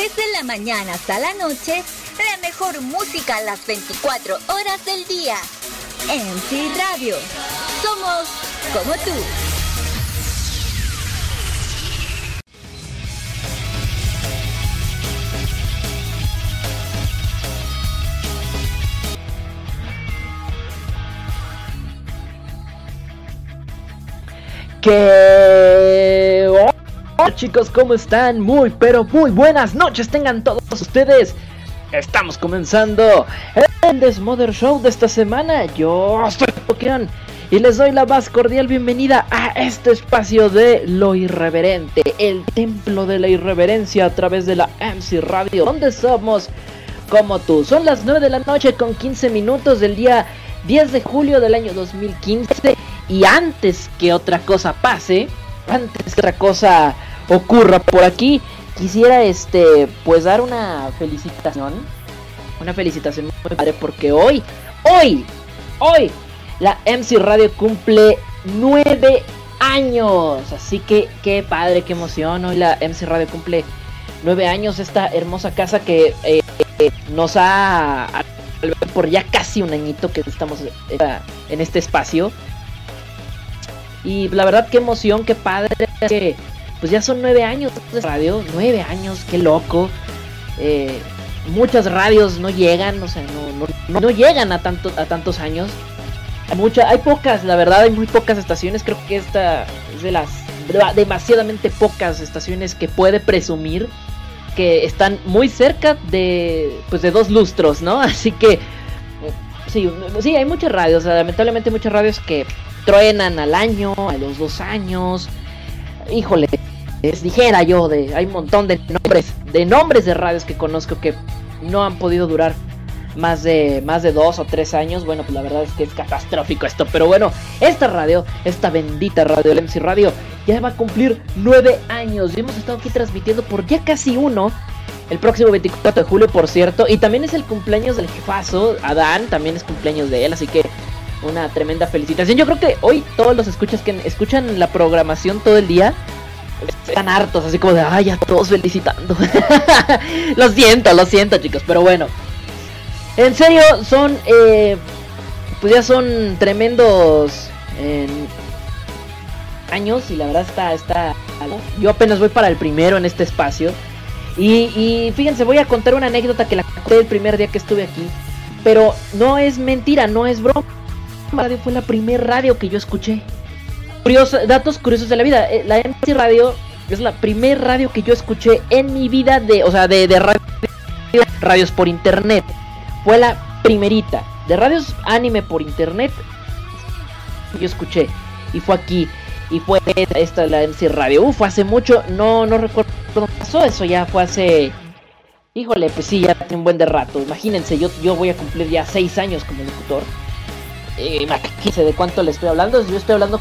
Desde la mañana hasta la noche, la mejor música a las 24 horas del día. MC Radio. Somos como tú. Que... Hola chicos, ¿cómo están? Muy, pero muy buenas noches tengan todos ustedes. Estamos comenzando el Desmother Show de esta semana. Yo soy Pokémon y les doy la más cordial bienvenida a este espacio de lo irreverente, el templo de la irreverencia a través de la MC Radio, donde somos como tú. Son las 9 de la noche con 15 minutos del día 10 de julio del año 2015 y antes que otra cosa pase, antes que otra cosa ocurra por aquí, quisiera este pues dar una felicitación, una felicitación muy padre porque hoy, hoy, hoy la MC Radio cumple nueve años, así que qué padre, qué emoción, hoy la MC Radio cumple nueve años, esta hermosa casa que eh, nos ha por ya casi un añito que estamos en este espacio. Y la verdad, qué emoción, qué padre. Pues ya son nueve años de radio, nueve años, qué loco. Eh, muchas radios no llegan, o sea, no, no, llegan a, tanto, a tantos años. Mucha, hay pocas, la verdad, hay muy pocas estaciones. Creo que esta es de las demasiadamente pocas estaciones que puede presumir que están muy cerca de pues de dos lustros, ¿no? Así que sí, sí hay muchas radios, lamentablemente muchas radios que truenan al año, a los dos años. Híjole, es dijera yo de hay un montón de nombres, de nombres de radios que conozco que no han podido durar más de más de dos o tres años. Bueno, pues la verdad es que es catastrófico esto. Pero bueno, esta radio, esta bendita radio, el MC Radio, ya va a cumplir nueve años. Y hemos estado aquí transmitiendo por ya casi uno. El próximo 24 de julio, por cierto. Y también es el cumpleaños del jefazo, Adán. También es cumpleaños de él. Así que una tremenda felicitación. Yo creo que hoy todos los escuchas que escuchan la programación todo el día hartos, así como de, ay, ya todos felicitando. lo siento, lo siento, chicos, pero bueno. En serio, son, eh, pues ya son tremendos años y la verdad está, está, yo apenas voy para el primero en este espacio. Y, y fíjense, voy a contar una anécdota que la conté el primer día que estuve aquí. Pero no es mentira, no es broma radio fue la primer radio que yo escuché. datos curiosos de la vida. Eh, la MC Radio es la primer radio que yo escuché en mi vida de, o sea, de, radio, radios por internet. Fue la primerita. De radios anime por internet yo escuché. Y fue aquí. Y fue esta, la MC Radio. Uf, hace mucho. No, no recuerdo cuándo pasó eso. Ya fue hace. Híjole, pues sí, ya tiene un buen de rato. Imagínense, yo, yo voy a cumplir ya seis años como locutor eh, de cuánto le estoy hablando. Yo estoy hablando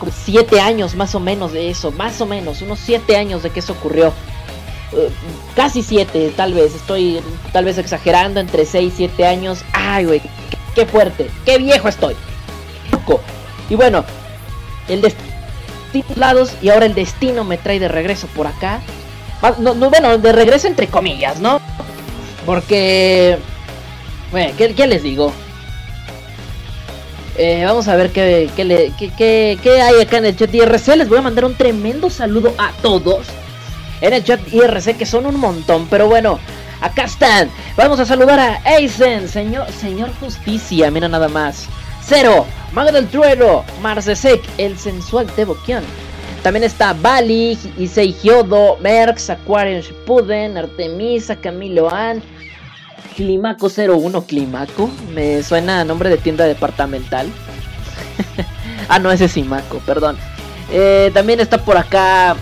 como 7 años más o menos de eso, más o menos, unos 7 años de que eso ocurrió. Eh, casi 7, tal vez, estoy tal vez exagerando, entre 6 y 7 años. Ay, güey, qué, fuerte, qué viejo estoy. Y bueno, el destino y ahora el destino me trae de regreso por acá. Ah, no, bueno, de regreso entre comillas, ¿no? Porque... Bueno, ¿qué les digo? Eh, vamos a ver qué, qué, hay acá en el chat IRC. Les voy a mandar un tremendo saludo a todos en el chat IRC, que son un montón. Pero bueno, acá están. Vamos a saludar a Aizen, señor, señor Justicia. Mira nada más. Cero, Mago del Trueno, Marcesek, el sensual Tebokian. También está Bali, Issei Hyodo, Merx, Aquarius Shippuden, Artemisa, Camilo An, Climaco 01 Climaco. Me suena a nombre de tienda departamental. ah, no, ese es Simaco, perdón. Eh, también está por acá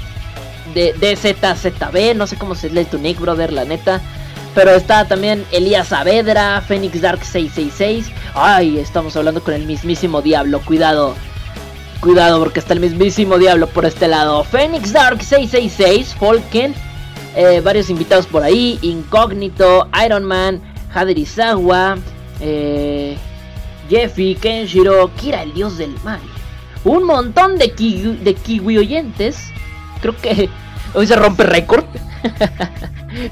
de DZZB, no sé cómo se lee tu nick, brother, la neta. Pero está también Elías Saavedra, Phoenix Dark 666. Ay, estamos hablando con el mismísimo diablo, cuidado. Cuidado porque está el mismísimo diablo por este lado. Phoenix Dark 666, Falken, eh, varios invitados por ahí, Incógnito, Iron Man, Haderizawa, eh, Jeffy, Kenshiro, Kira el dios del mal. Un montón de, de kiwi oyentes. Creo que hoy se rompe récord.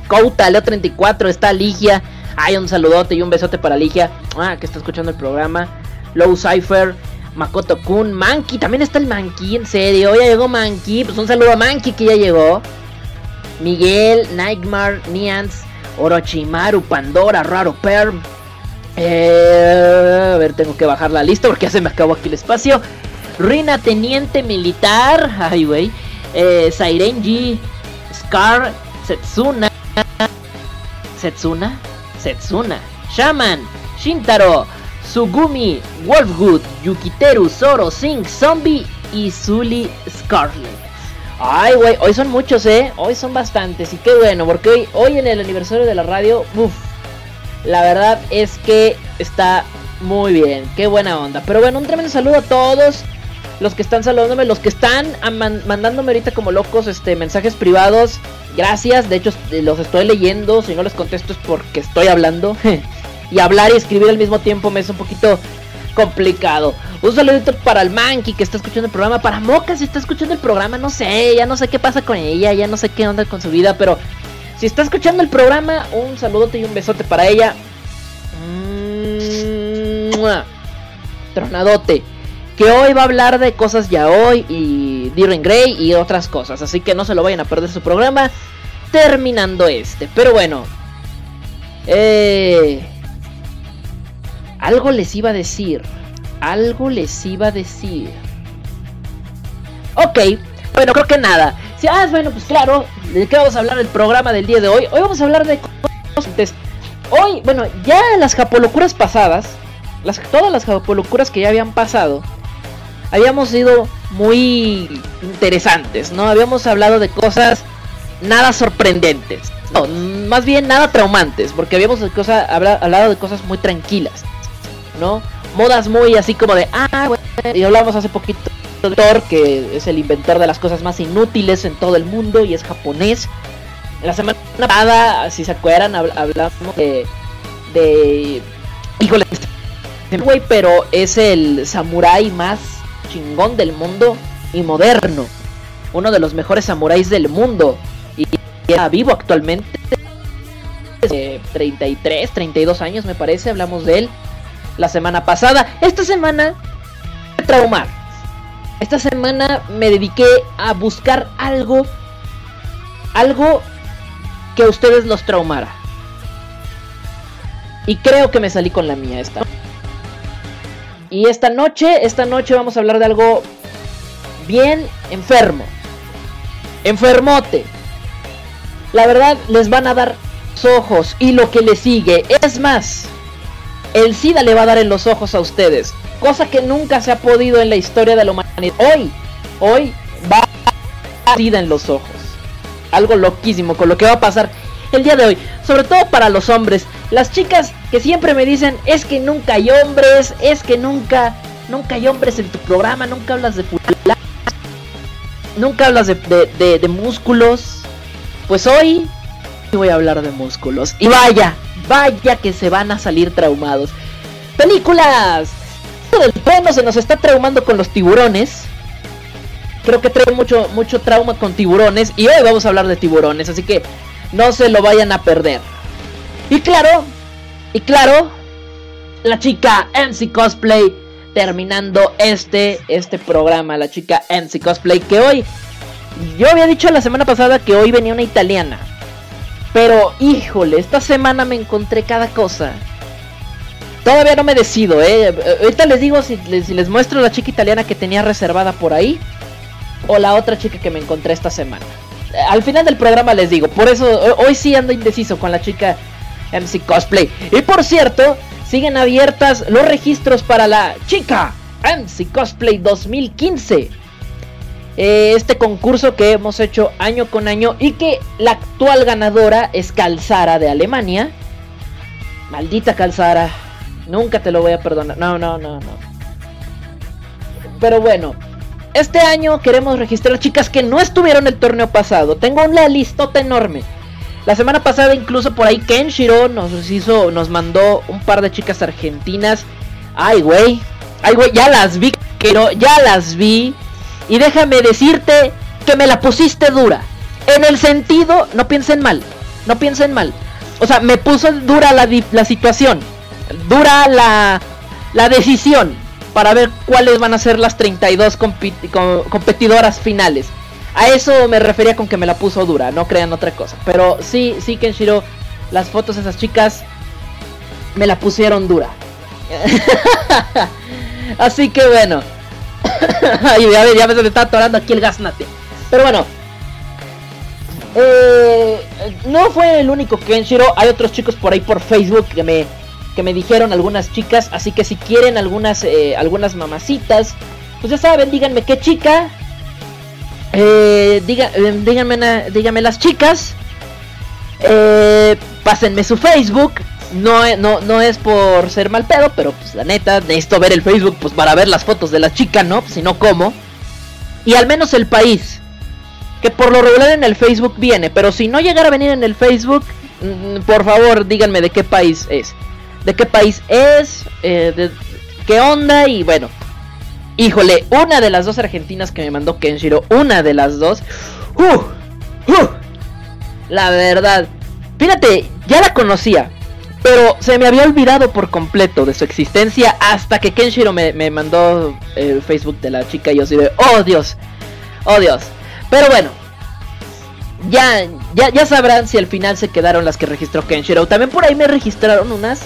Couta, Leo 34, está Ligia. Ay, un saludote y un besote para Ligia. Ah, que está escuchando el programa. Low Cypher, Makoto Kun, Monkey, también está el Monkey, en serio, ya llegó Monkey. Pues un saludo a Monkey que ya llegó. Miguel, Nightmare, Nians, Orochimaru, Pandora, Raro Perm. Eh, a ver, tengo que bajar la lista porque ya se me acabó aquí el espacio. Rina, Teniente Militar. Ay, güey. Eh, Sairenji, Scar, Setsuna. Setsuna. Setsuna. Shaman. Shintaro. Sugumi. Wolfgood. Yukiteru. Zoro. Sing. Zombie. Y Zully Scarlet. Ay, güey, hoy son muchos, ¿eh? Hoy son bastantes. Y qué bueno, porque hoy, hoy en el aniversario de la radio, uff, la verdad es que está muy bien. Qué buena onda. Pero bueno, un tremendo saludo a todos los que están saludándome, los que están mandándome ahorita como locos este mensajes privados. Gracias, de hecho los estoy leyendo, si no les contesto es porque estoy hablando. y hablar y escribir al mismo tiempo me es un poquito complicado. Un saludito para el Monkey que está escuchando el programa, para Moca si está escuchando el programa, no sé, ya no sé qué pasa con ella, ya no sé qué onda con su vida, pero si está escuchando el programa, un saludote y un besote para ella. Tronadote que hoy va a hablar de cosas ya hoy y Diren Grey y otras cosas. Así que no se lo vayan a perder su programa terminando este. Pero bueno. Eh, algo les iba a decir. Algo les iba a decir. Ok. Bueno, creo que nada. Si, ah, bueno, pues claro. ¿De qué vamos a hablar el programa del día de hoy? Hoy vamos a hablar de cosas. Hoy, bueno, ya las japolocuras pasadas. Todas las japolocuras que ya habían pasado habíamos sido muy interesantes, ¿no? Habíamos hablado de cosas nada sorprendentes. No, más bien nada traumantes, porque habíamos hablado de cosas muy tranquilas, Modas muy así como de, ah, bueno, y hablamos hace poquito de Thor, que es el inventor de las cosas más inútiles en todo el mundo y es japonés. La semana pasada, si se acuerdan, hablamos de, de híjole, güey, pero es el samurái más chingón del mundo y moderno. Uno de los mejores samuráis del mundo. Y está vivo actualmente. 33, 32 años me parece. Hablamos de él la semana pasada. Esta semana traumar. Esta semana me dediqué a buscar algo. Algo que a ustedes los traumara. Y creo que me salí con la mía esta. Y esta noche, esta noche vamos a hablar de algo bien enfermo. Enfermote. La verdad, les van a dar ojos y lo que le sigue. Es más, el SIDA le va a dar en los ojos a ustedes. Cosa que nunca se ha podido en la historia de la humanidad. Hoy, hoy va a SIDA en los ojos. Algo loquísimo con lo que va a pasar el día de hoy. Sobre todo para los hombres. Las chicas que siempre me dicen, es que nunca hay hombres, es que nunca, nunca hay hombres en tu programa, nunca hablas de fulano, nunca hablas de, de, músculos. Pues hoy voy a hablar de músculos. Y vaya, vaya que se van a salir traumados. Películas. El tono se nos está traumando con los tiburones. Creo que trae mucho, mucho trauma con tiburones. Y hoy vamos a hablar de tiburones. Así que no se lo vayan a perder. Y claro, y claro, la chica MC Cosplay terminando este, este programa, la chica MC Cosplay, que hoy, yo había dicho la semana pasada que hoy venía una italiana. Pero, híjole, esta semana me encontré cada cosa. Todavía no me decido, eh. Ahorita les digo si les, muestro la chica italiana que tenía reservada por ahí. O la otra chica que me encontré esta semana. Al final del programa les digo. Por eso hoy sí ando indeciso con la chica MC Cosplay. Y por cierto, siguen abiertas los registros para la chica MC Cosplay 2015. Eh, este concurso que hemos hecho año con año y que la actual ganadora es Calzara de Alemania. Maldita Calzara. Nunca te lo voy a perdonar. No, no, no, no. Pero bueno, este año queremos registrar chicas que no estuvieron el torneo pasado. Tengo una listota enorme. La semana pasada incluso por ahí Kenshiro nos hizo, nos mandó un par de chicas argentinas. Ay, güey. Ay, güey, ya las vi, pero ya las vi. Y déjame decirte que me la pusiste dura. En el sentido, no piensen mal, no piensen mal. O sea, me puso dura la, la situación, dura la, la decisión para ver cuáles van a ser las 32 competidoras finales. A eso me refería con que me la puso dura, no crean otra cosa. Pero sí, sí, Kenshiro, las fotos de esas chicas me la pusieron dura. Así que bueno. ya, ya me está atorando aquí el gasnate. Pero bueno. Eh, no fue el único Kenshiro. Hay otros chicos por ahí por Facebook que me, que me dijeron algunas chicas. Así que si quieren algunas, eh, algunas mamacitas, pues ya saben, díganme qué chica eh, diga, eh, díganme, díganme las chicas. Eh, pásenme su Facebook. No, no, no es por ser mal pedo, pero pues la neta, necesito ver el Facebook pues para ver las fotos de la chica, ¿no? Pues, si no, ¿cómo? Y al menos el país. Que por lo regular en el Facebook viene, pero si no llegara a venir en el Facebook, mm, por favor díganme de qué país es. De qué país es, eh, de qué onda y bueno, Híjole, una de las dos argentinas que me mandó Kenshiro, una de las dos. Uh, uh, la verdad. Fíjate, ya la conocía. Pero se me había olvidado por completo de su existencia hasta que Kenshiro me, mandó el Facebook de la chica y yo así de, oh Dios, oh Dios. Pero bueno, ya, ya, ya sabrán si al final se quedaron las que registró Kenshiro. También por ahí me registraron unas,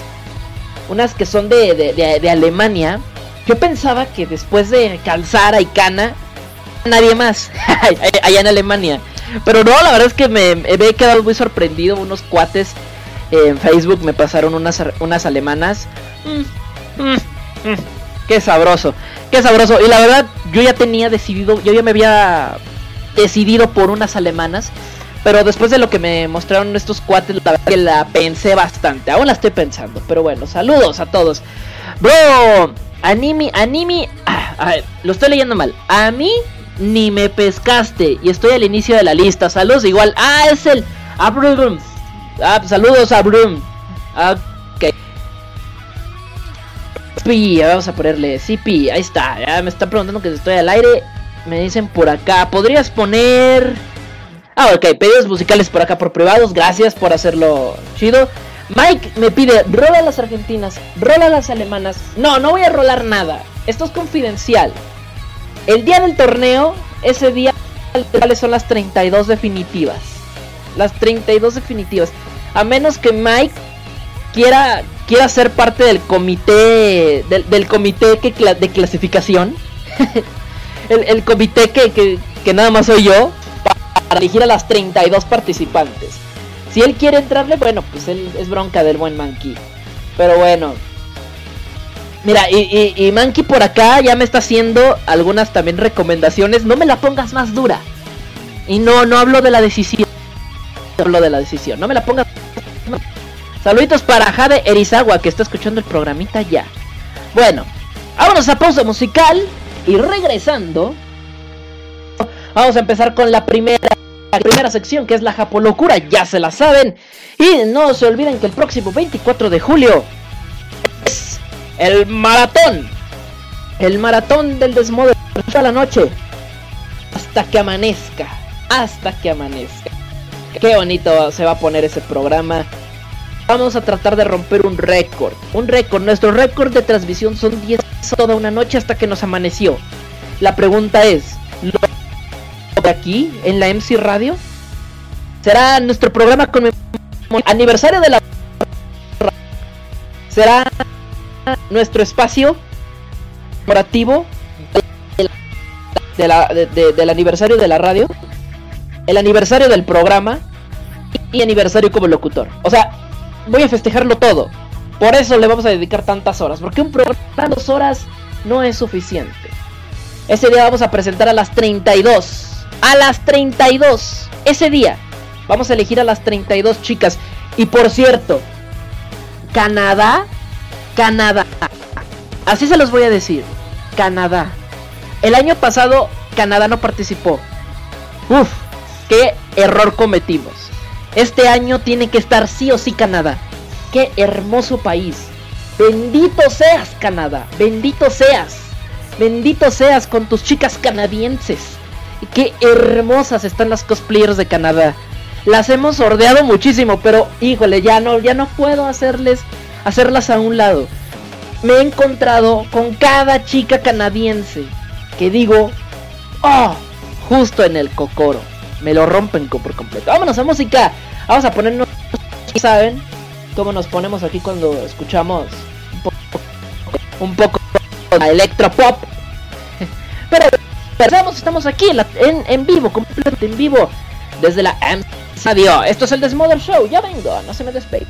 unas que son de, de, de Alemania yo pensaba que después de Calzara y Cana, nadie más allá en Alemania. Pero no, la verdad es que me, he quedado muy sorprendido. Unos cuates en Facebook me pasaron unas, unas alemanas. Mm, mm, mm, qué sabroso, qué sabroso. Y la verdad, yo ya tenía decidido, yo ya me había decidido por unas alemanas. Pero después de lo que me mostraron estos cuates, la verdad que la pensé bastante. Aún la estoy pensando. Pero bueno, saludos a todos. Bro, Animi, animi. Ah, lo estoy leyendo mal. A mí ni me pescaste. Y estoy al inicio de la lista. Saludos igual. Ah, es el. Abrum. Ah, saludos, Abrum. Ok. vamos a ponerle CP. Ahí está. Ya me están preguntando que estoy al aire. Me dicen por acá. ¿Podrías poner.? Ah, ok. Pedidos musicales por acá por privados. Gracias por hacerlo chido. Mike me pide, rola las argentinas, rola las alemanas. No, no voy a rolar nada. Esto es confidencial. El día del torneo, ese día cuáles son las 32 definitivas. Las 32 definitivas. A menos que Mike quiera quiera ser parte del comité del, comité de clasificación. el, comité que, que, nada más soy yo para elegir a las 32 participantes. Si él quiere entrarle, bueno, pues él es bronca del buen Monkey. Pero bueno. Mira, y, y, Monkey por acá ya me está haciendo algunas también recomendaciones. No me la pongas más dura. Y no, no hablo de la decisión. Hablo de la decisión. No me la pongas. Saluditos para Jade Erizawa que está escuchando el programita ya. Bueno, vámonos a pausa musical. Y regresando, vamos a empezar con la primera la primera sección que es la Japolocura, ya se la saben. Y no se olviden que el próximo 24 de julio es el maratón. El maratón del desmodo toda la noche. Hasta que amanezca. Hasta que amanezca. Qué bonito se va a poner ese programa. Vamos a tratar de romper un récord. Un récord. Nuestro récord de transmisión son 10 toda una noche hasta que nos amaneció. La pregunta es, de aquí en la MC Radio. Será nuestro programa con aniversario de la será nuestro espacio corporativo del aniversario de la radio, el aniversario del programa y aniversario como locutor. O sea, voy a festejarlo todo. Por eso le vamos a dedicar tantas horas, porque un programa de dos horas no es suficiente. Ese día vamos a presentar a las 32 a las 32. Ese día vamos a elegir a las 32 chicas. Y por cierto, Canadá, Canadá. Así se los voy a decir. Canadá. El año pasado Canadá no participó. Uf, qué error cometimos. Este año tiene que estar sí o sí Canadá. Qué hermoso país. Bendito seas Canadá. Bendito seas. Bendito seas con tus chicas canadienses qué hermosas están las cosplayers de Canadá. Las hemos sordeado muchísimo, pero híjole, ya no, ya no puedo hacerles, hacerlas a un lado. Me he encontrado con cada chica canadiense que digo, oh, justo en el cocoro. Me lo rompen por completo. Vámonos a música. Vamos a ponernos, ¿saben? Cómo nos ponemos aquí cuando escuchamos un poco, un poco de electropop. Pero estamos, estamos aquí en, en vivo, completamente en vivo, desde la M. Esto es el Desmother Show. Ya vengo, no se me despegue.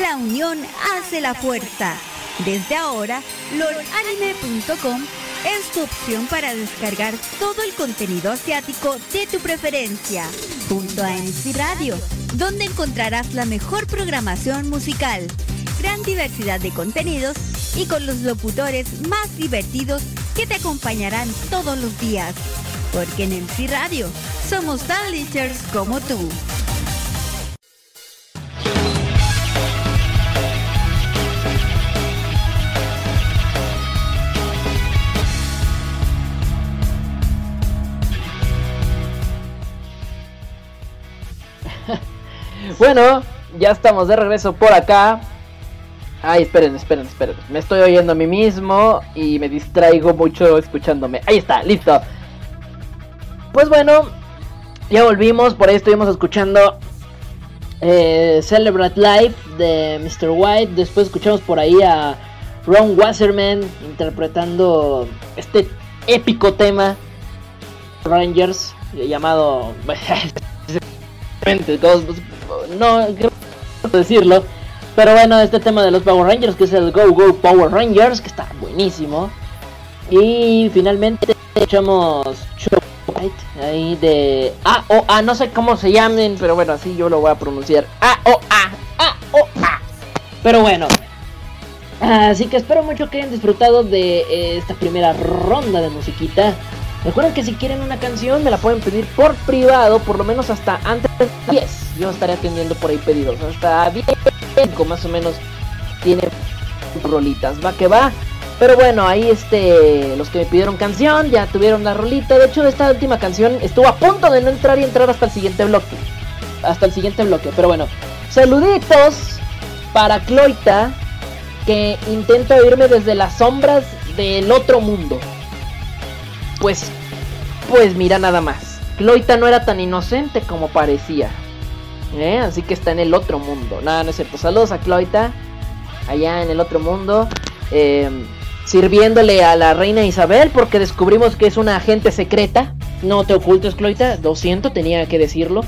La unión hace la fuerza. Desde ahora, lordanime.com es tu opción para descargar todo el contenido asiático de tu preferencia, junto a MC Radio, donde encontrarás la mejor programación musical, gran diversidad de contenidos y con los locutores más divertidos que te acompañarán todos los días. Porque en MC Radio somos tan como tú. Bueno, ya estamos de regreso por acá. Ay, esperen, esperen, esperen. Me estoy oyendo a mí mismo y me distraigo mucho escuchándome. Ahí está, listo. Pues bueno, ya volvimos. Por ahí estuvimos escuchando eh, Celebrate Life de Mr. White. Después escuchamos por ahí a Ron Wasserman interpretando este épico tema Rangers llamado no decirlo. Pero bueno, este tema de los Power Rangers, que es el Go Go Power Rangers, que está buenísimo. Y finalmente echamos ahí de A o A, no sé cómo se llamen, pero bueno, así yo lo voy a pronunciar. A o A, A o A. Pero bueno, así que espero mucho que hayan disfrutado de eh, esta primera ronda de musiquita. Recuerden que si quieren una canción me la pueden pedir por privado, por lo menos hasta antes de 10. Yo estaré atendiendo por ahí pedidos. Hasta 10 más o menos tiene rolitas. Va que va. Pero bueno, ahí este, los que me pidieron canción ya tuvieron la rolita. De hecho, esta última canción estuvo a punto de no entrar y entrar hasta el siguiente bloque. Hasta el siguiente bloque. Pero bueno, saluditos para Cloita, que intenta oírme desde las sombras del otro mundo. Pues, pues mira nada más. Cloita no era tan inocente como parecía. ¿eh? Así que está en el otro mundo. Nada, no es cierto. Saludos a Cloita. Allá en el otro mundo. Em, sirviéndole a la reina Isabel porque descubrimos que es una agente secreta. No te ocultes, Cloita. Lo siento, tenía que decirlo.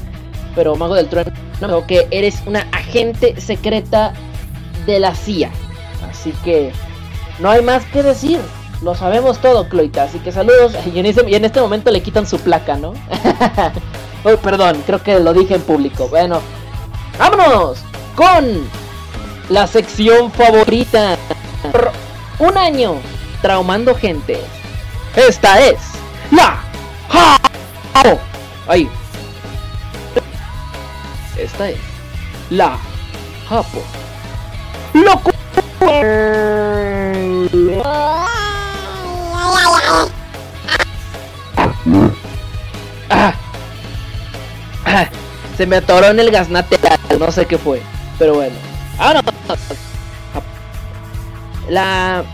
Pero Mago del Trueno, no, que eres una agente secreta de la CIA. Así que no hay más que decir. Lo sabemos todo, Cloita. Así que saludos. Y en, este momento le quitan su placa, ¿no? oh, perdón, creo que lo dije en público. Bueno, vámonos con la sección favorita. Por un año traumando gente. Esta es la Japo. Ahí. Esta es la Japo. Loco. Ah. Ah. Se me atoró en el gaznate, no sé qué fue, pero bueno. Ahora la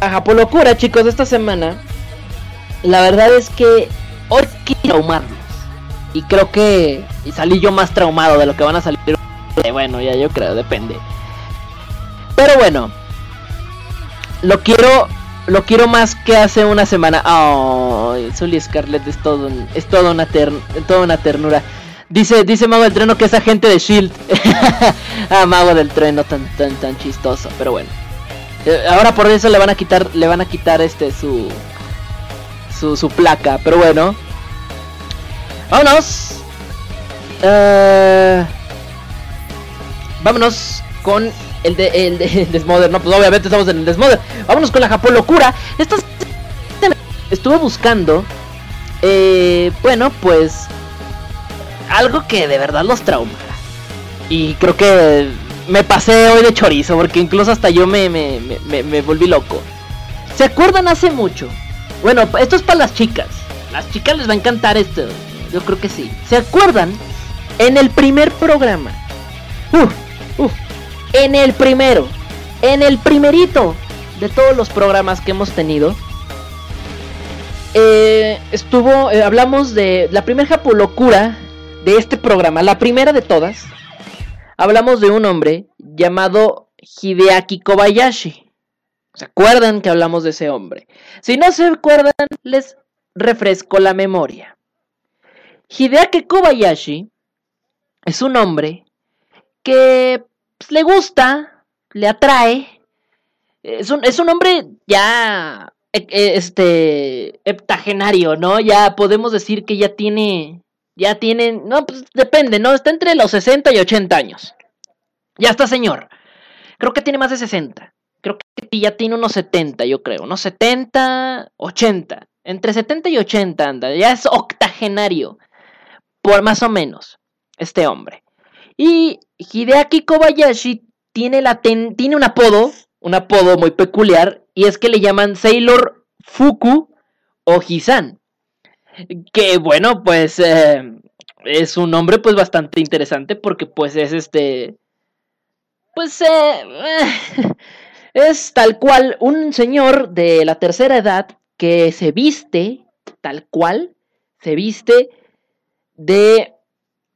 la Japolocura, chicos, esta semana. La verdad es que hoy quiero traumarnos. Y creo que y salí yo más traumado de lo que van a salir. Bueno, ya yo creo, depende. Pero bueno, lo quiero lo quiero más que hace una semana. Oh, Sully Scarlett es todo es toda una toda una ternura. Dice, dice Mago del Treno que es agente de Shield. ah, Mago del Treno tan tan tan chistoso, pero bueno. Eh, ahora por eso le van a quitar le van a quitar este su su, su placa, pero bueno. Vámonos. Uh, vámonos con el de el, de, Desmother. No, pues obviamente estamos en el Desmother. Vámonos con la Japón locura. Esto estuve buscando. Eh, bueno, pues algo que de verdad los trauma. Y creo que me pasé hoy de chorizo porque incluso hasta yo me, me, me, me volví loco. ¿Se acuerdan hace mucho? Bueno, esto es para las chicas. Las chicas les va a encantar esto. Yo creo que sí. ¿Se acuerdan? En el primer programa. Uf, uf. En el primero. En el primerito de todos los programas que hemos tenido. Eh, estuvo. eh, hablamos de la primera japolocura de este programa. La primera de todas. Hablamos de un hombre llamado Hideaki Kobayashi. ¿Se acuerdan que hablamos de ese hombre? Si no se acuerdan, les refresco la memoria. Hideaki Kobayashi es un hombre que pues, le gusta, le atrae. Es un, es un hombre ya e- e- este heptagenario, ¿no? Ya podemos decir que ya tiene ya tiene, no, pues depende, ¿no? Está entre los 60 y 80 años. Ya está señor. Creo que tiene más de 60. Creo que ya tiene unos 70, yo creo. Unos 70, 80. Entre 70 y 80 anda. Ya es octogenario. Por más o menos. Este hombre. Y Hideaki Kobayashi tiene, la un apodo. Un apodo muy peculiar. Y es que le llaman Sailor Fuku o Hisan. Que bueno, pues eh, es un nombre pues bastante interesante porque pues es este... Pues eh, eh, es tal cual un señor de la tercera edad que se viste, tal cual, se viste de...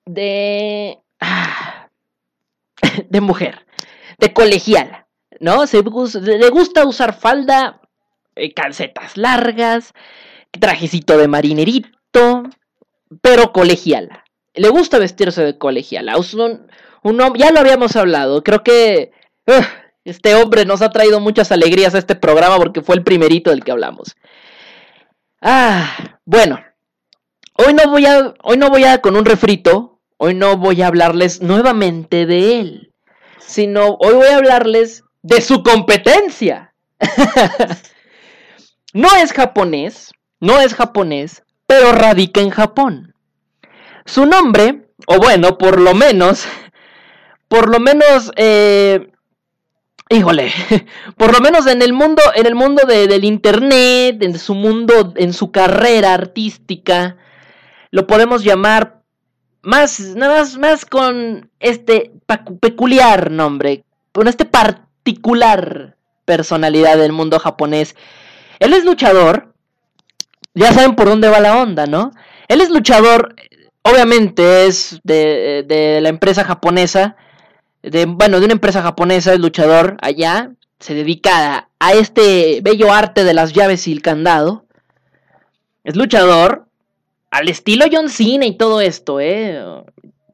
de... de mujer, de colegiala, ¿no? Se, le gusta usar falda, eh, calcetas largas, trajecito de marinerito, pero colegiala. Le gusta vestirse de colegiala. Un, un ya lo habíamos hablado. Creo que este hombre nos ha traído muchas alegrías a este programa porque fue el primerito del que hablamos. Ah, bueno. Hoy no voy a, hoy no voy a con un refrito. Hoy no voy a hablarles nuevamente de él, sino hoy voy a hablarles de su competencia. no es japonés, no es japonés, pero radica en Japón. Su nombre, o bueno, por lo menos, por lo menos, eh, híjole, por lo menos en el mundo, en el mundo de- del internet, en su mundo, en su carrera artística, lo podemos llamar más, nada más, más con este peculiar nombre, con este particular personalidad del mundo japonés. Él es luchador, ya saben por dónde va la onda, ¿no? Él es luchador, obviamente es de, de la empresa japonesa, de, bueno, de una empresa japonesa, es luchador allá, se dedica a este bello arte de las llaves y el candado. Es luchador, al estilo John Cena y todo esto, ¿eh?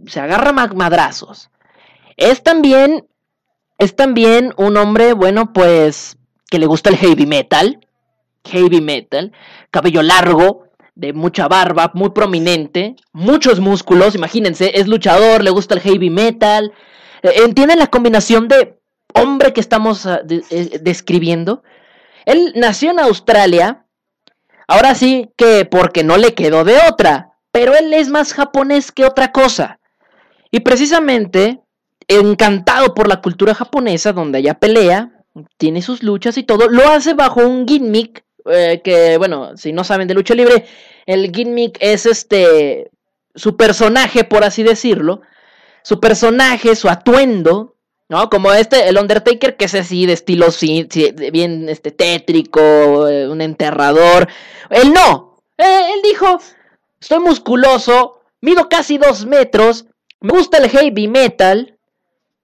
Se agarra ma- madrazos. Es también, es también un hombre, bueno, pues, que le gusta el heavy metal. Heavy metal, cabello largo, de mucha barba, muy prominente, muchos músculos, imagínense, es luchador, le gusta el heavy metal. Eh, ¿Entienden la combinación de hombre que estamos ah, eh, describiendo? Él nació en Australia, ahora sí que porque no le quedó de otra, pero él es más japonés que otra cosa. Y precisamente, encantado por la cultura japonesa, donde ella pelea, tiene sus luchas y todo, lo hace bajo un gimmick eh, que, bueno, si no saben de lucha libre, el gimmick es este, su personaje, por así decirlo, su personaje, su atuendo, ¿no? Como este, el Undertaker, que es así de estilo bien este, tétrico, eh, un enterrador. Él no, Eh, él dijo, estoy musculoso, mido casi dos metros, me gusta el heavy metal,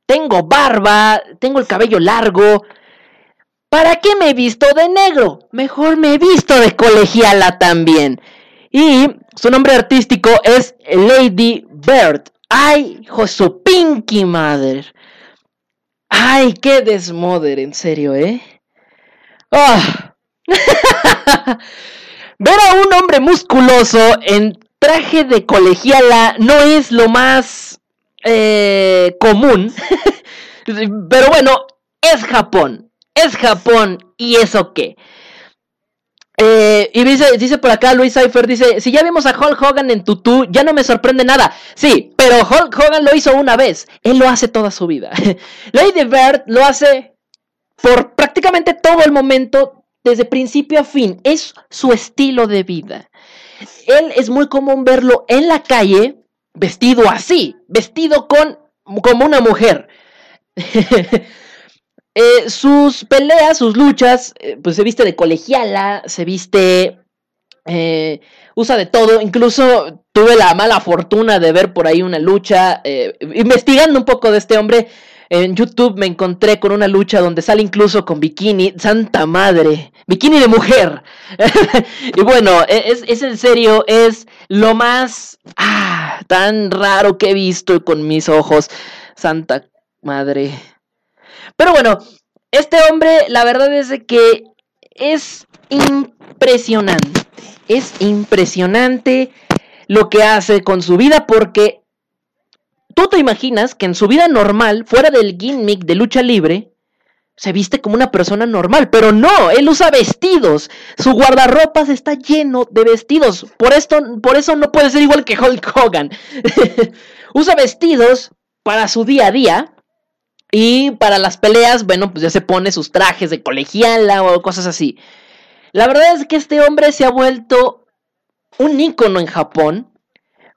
tengo barba, tengo el cabello largo. ¿Para qué me he visto de negro? Mejor me he visto de colegiala también. Y su nombre artístico es Lady Bird. Ay, hijo su pinky madre. Ay, qué desmoder, en serio, ¿eh? Ah. Ver a un hombre musculoso en traje de colegiala no es lo más eh, común. Pero bueno, es Japón. Es Japón. ¿Y eso qué? Eh, y dice, dice por acá Luis Cypher, dice, si ya vimos a Hulk Hogan en tutú, ya no me sorprende nada. Sí, pero Hulk Hogan lo hizo una vez. Él lo hace toda su vida. Lady Bird lo hace por prácticamente todo el momento desde principio a fin, es su estilo de vida. Él es muy común verlo en la calle vestido así, vestido con como una mujer. Eh, sus peleas, sus luchas, eh, pues se viste de colegiala, se viste, eh, usa de todo. Incluso tuve la mala fortuna de ver por ahí una lucha, investigando un poco de este hombre. En YouTube me encontré con una lucha donde sale incluso con bikini, santa madre, bikini de mujer. y bueno, e, es, es, en serio, es lo más ah, tan raro que he visto con mis ojos, santa madre. Pero bueno, este hombre, la verdad es que es impresionante. Es impresionante lo que hace con su vida porque tú te imaginas que en su vida normal, fuera del gimmick de lucha libre, se viste como una persona normal, pero no, él usa vestidos. Su guardarropas está lleno de vestidos. Por esto, por eso no puede ser igual que Hulk Hogan. usa vestidos para su día a día y para las peleas, bueno, pues ya se pone sus trajes de colegiala o cosas así. La verdad es que este hombre se ha vuelto un ícono en Japón.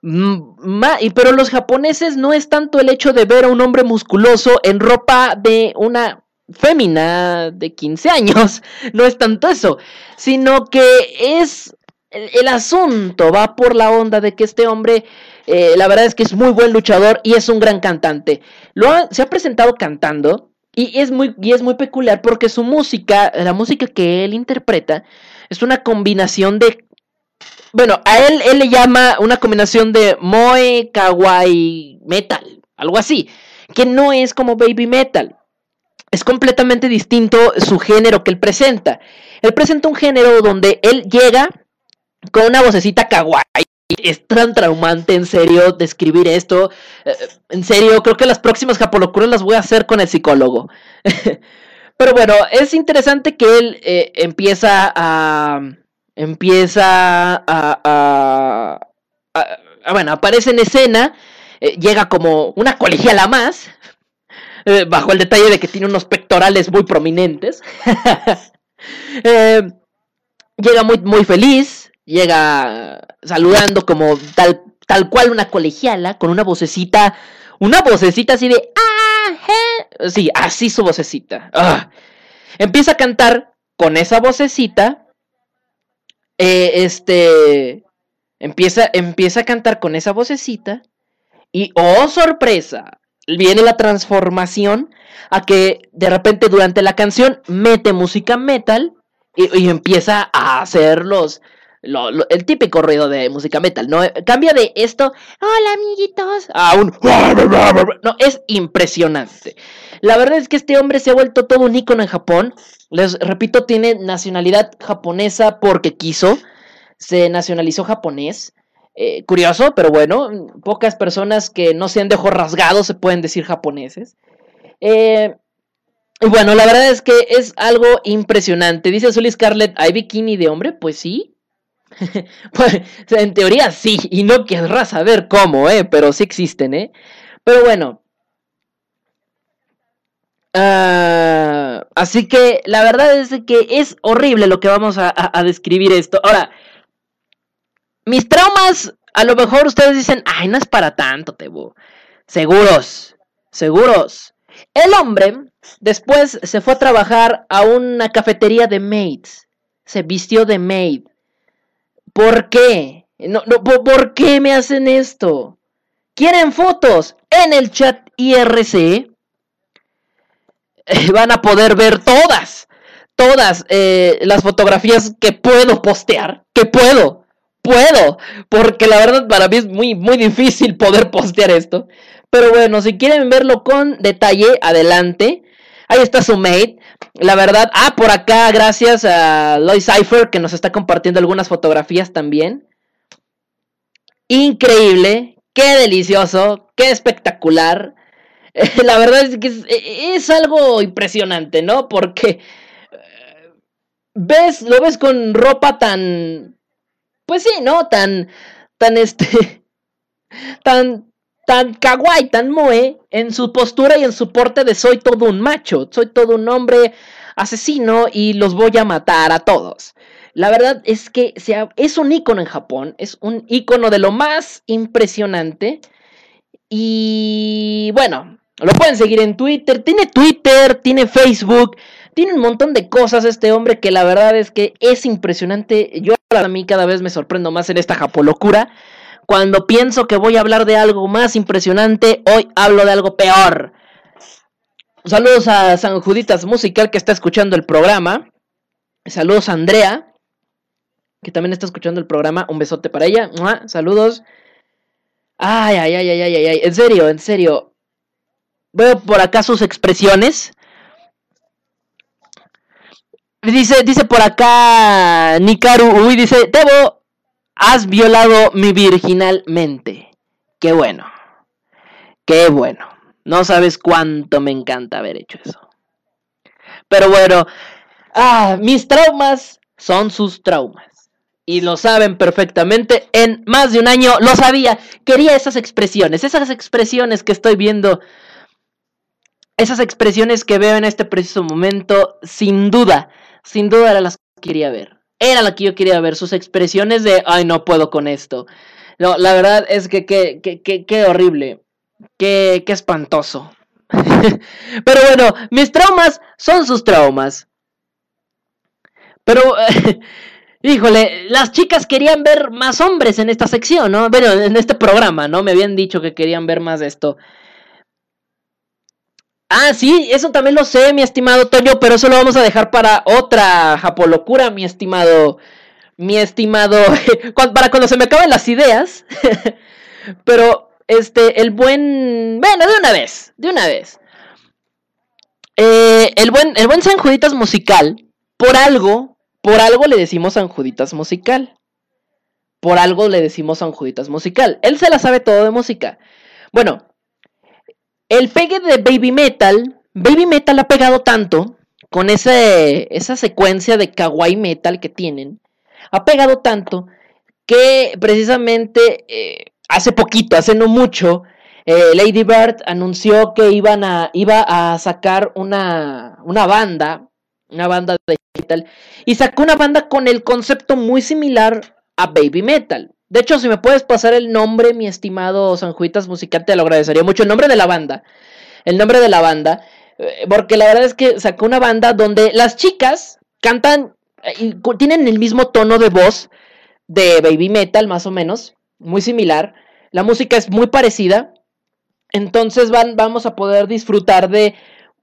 Pero los japoneses no es tanto el hecho de ver a un hombre musculoso en ropa de una fémina de 15 años. No es tanto eso. Sino que es el, asunto va por la onda de que este hombre, eh, la verdad es que es muy buen luchador y es un gran cantante. Se ha presentado cantando y es, muy, y es muy peculiar porque su música, la música que él interpreta, es una combinación de... Bueno, a él, él le llama una combinación de moe, kawaii, metal, algo así, que no es como baby metal. Es completamente distinto su género que él presenta. Él presenta un género donde él llega con una vocecita kawaii. Es tan traumante, en serio, describir esto. Eh, en serio, creo que las próximas japolocuras las voy a hacer con el psicólogo. Pero bueno, es interesante que él eh, empieza a. Empieza a. bueno, aparece en escena. Eh, llega como una colegiala más. bajo el detalle de que tiene unos pectorales muy prominentes. llega muy, muy feliz llega saludando como tal, tal cual una colegiala, con una vocecita, una vocecita así de, ah, sí, así su vocecita. Ah. Empieza a cantar con esa vocecita, eh, este, empieza, empieza a cantar con esa vocecita y, oh sorpresa, viene la transformación a que de repente durante la canción mete música metal y, y empieza a hacer los, el típico ruido de música metal, ¿no? Cambia de esto, hola amiguitos, a un... No, es impresionante. La verdad es que este hombre se ha vuelto todo un icono en Japón. Les repito, tiene nacionalidad japonesa porque quiso. Se nacionalizó japonés. Eh, curioso, pero bueno, pocas personas que no sean de ojos rasgados se pueden decir japoneses. Eh, bueno, la verdad es que es algo impresionante. Dice Zully Scarlett, ¿hay bikini de hombre? Pues sí. pues, en teoría sí, y no querrás saber cómo, ¿eh? Pero sí existen, ¿eh? Pero bueno. Ah, así que la verdad es que es horrible lo que vamos a, describir esto. Ahora, mis traumas, a lo mejor ustedes dicen, ay, no es para tanto, Tebo. Seguros, seguros. El hombre después se fue a trabajar a una cafetería de maids. Se vistió de maid. ¿Por qué? No, no, ¿Por qué me hacen esto? ¿Quieren fotos? En el chat IRC van a poder ver todas, todas eh, las fotografías que puedo postear, que puedo, puedo, porque la verdad para mí es muy, muy difícil poder postear esto. Pero bueno, si quieren verlo con detalle, adelante. Ahí está su mate. La verdad, ah, por acá, gracias a Lois Cypher que nos está compartiendo algunas fotografías también. Increíble, qué delicioso, qué espectacular. La verdad es que es, algo impresionante, ¿no? Porque eh, ves, lo ves con ropa tan, pues sí, ¿no? Tan, tan este, tan, tan kawaii, tan moe en su postura y en su porte de soy todo un macho, soy todo un hombre asesino y los voy a matar a todos. La verdad es que es un icono en Japón, es un icono de lo más impresionante. Y bueno, lo pueden seguir en Twitter, tiene Twitter, tiene Facebook, tiene un montón de cosas este hombre que la verdad es que es impresionante. Yo a mí cada vez me sorprendo más en esta japolocura. Cuando pienso que voy a hablar de algo más impresionante, hoy hablo de algo peor. Saludos a San Juditas Musical que está escuchando el programa. Saludos a Andrea, que también está escuchando el programa. Un besote para ella. Saludos. Ay, ay, ay, ay, ay, ay. En serio, en serio. Veo por acá sus expresiones. Dice, dice por acá Nikaru Uy, dice, Tebo, has violado mi virginalmente. Qué bueno. Qué bueno. No sabes cuánto me encanta haber hecho eso. Pero bueno, ah, mis traumas son sus traumas y lo saben perfectamente. En más de un año lo sabía. Quería esas expresiones, esas expresiones que estoy viendo, esas expresiones que veo en este preciso momento, sin duda, sin duda eran las que quería ver. Era la que yo quería ver, sus expresiones de, ay, no puedo con esto. No, la verdad es que qué horrible, qué, qué espantoso. Pero bueno, mis traumas son sus traumas. Pero... Híjole, las chicas querían ver más hombres en esta sección, ¿no? Bueno, en este programa, ¿no? Me habían dicho que querían ver más de esto. Ah, sí, eso también lo sé, mi estimado Toño, pero eso lo vamos a dejar para otra japolocura, mi estimado. Mi estimado. para cuando se me acaben las ideas. pero, este, el buen. Bueno, de una vez, de una vez. Eh, el buen, el buen San Juditas musical, por algo, por algo le decimos San Juditas musical. Por algo le decimos San Juditas musical. Él se la sabe todo de música. Bueno, el pegue de Baby Metal, Baby Metal ha pegado tanto con ese, esa secuencia de kawaii metal que tienen, ha pegado tanto que precisamente eh, hace poquito, hace no mucho, eh, Lady Bird anunció que iban a, iba a sacar una, una banda, una banda de metal, y sacó una banda con el concepto muy similar a Baby Metal. De hecho, si me puedes pasar el nombre, mi estimado Sanjuitas Musical, te lo agradecería mucho. El nombre de la banda. El nombre de la banda. Eh, porque la verdad es que sacó una banda donde las chicas cantan eh, y tienen el mismo tono de voz de Baby Metal, más o menos. Muy similar. La música es muy parecida. Entonces van, vamos a poder disfrutar de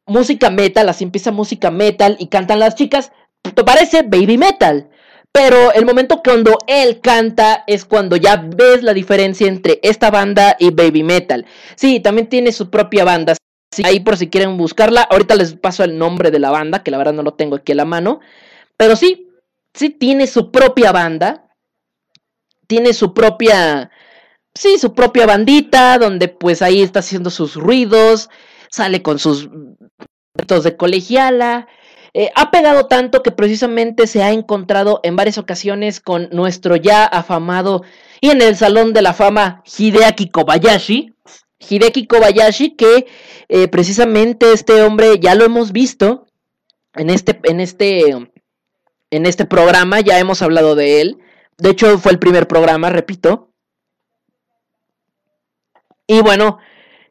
música metal, así empieza música metal y cantan las chicas, te parece baby metal. Pero el momento cuando él canta es cuando ya ves la diferencia entre esta banda y baby metal. Sí, también tiene su propia banda. ahí por si quieren buscarla. Ahorita les paso el nombre de la banda, que la verdad no lo tengo aquí a la mano. Pero sí, sí tiene su propia banda. Tiene su propia... Sí, su propia bandita, donde pues ahí está haciendo sus ruidos sale con sus de colegiala. Eh, ha pegado tanto que precisamente se ha encontrado en varias ocasiones con nuestro ya afamado y en el Salón de la Fama Hideaki Kobayashi. Hideki Kobayashi, que eh, precisamente este hombre ya lo hemos visto en este, en este, en este programa, ya hemos hablado de él. De hecho, fue el primer programa, repito. Y bueno,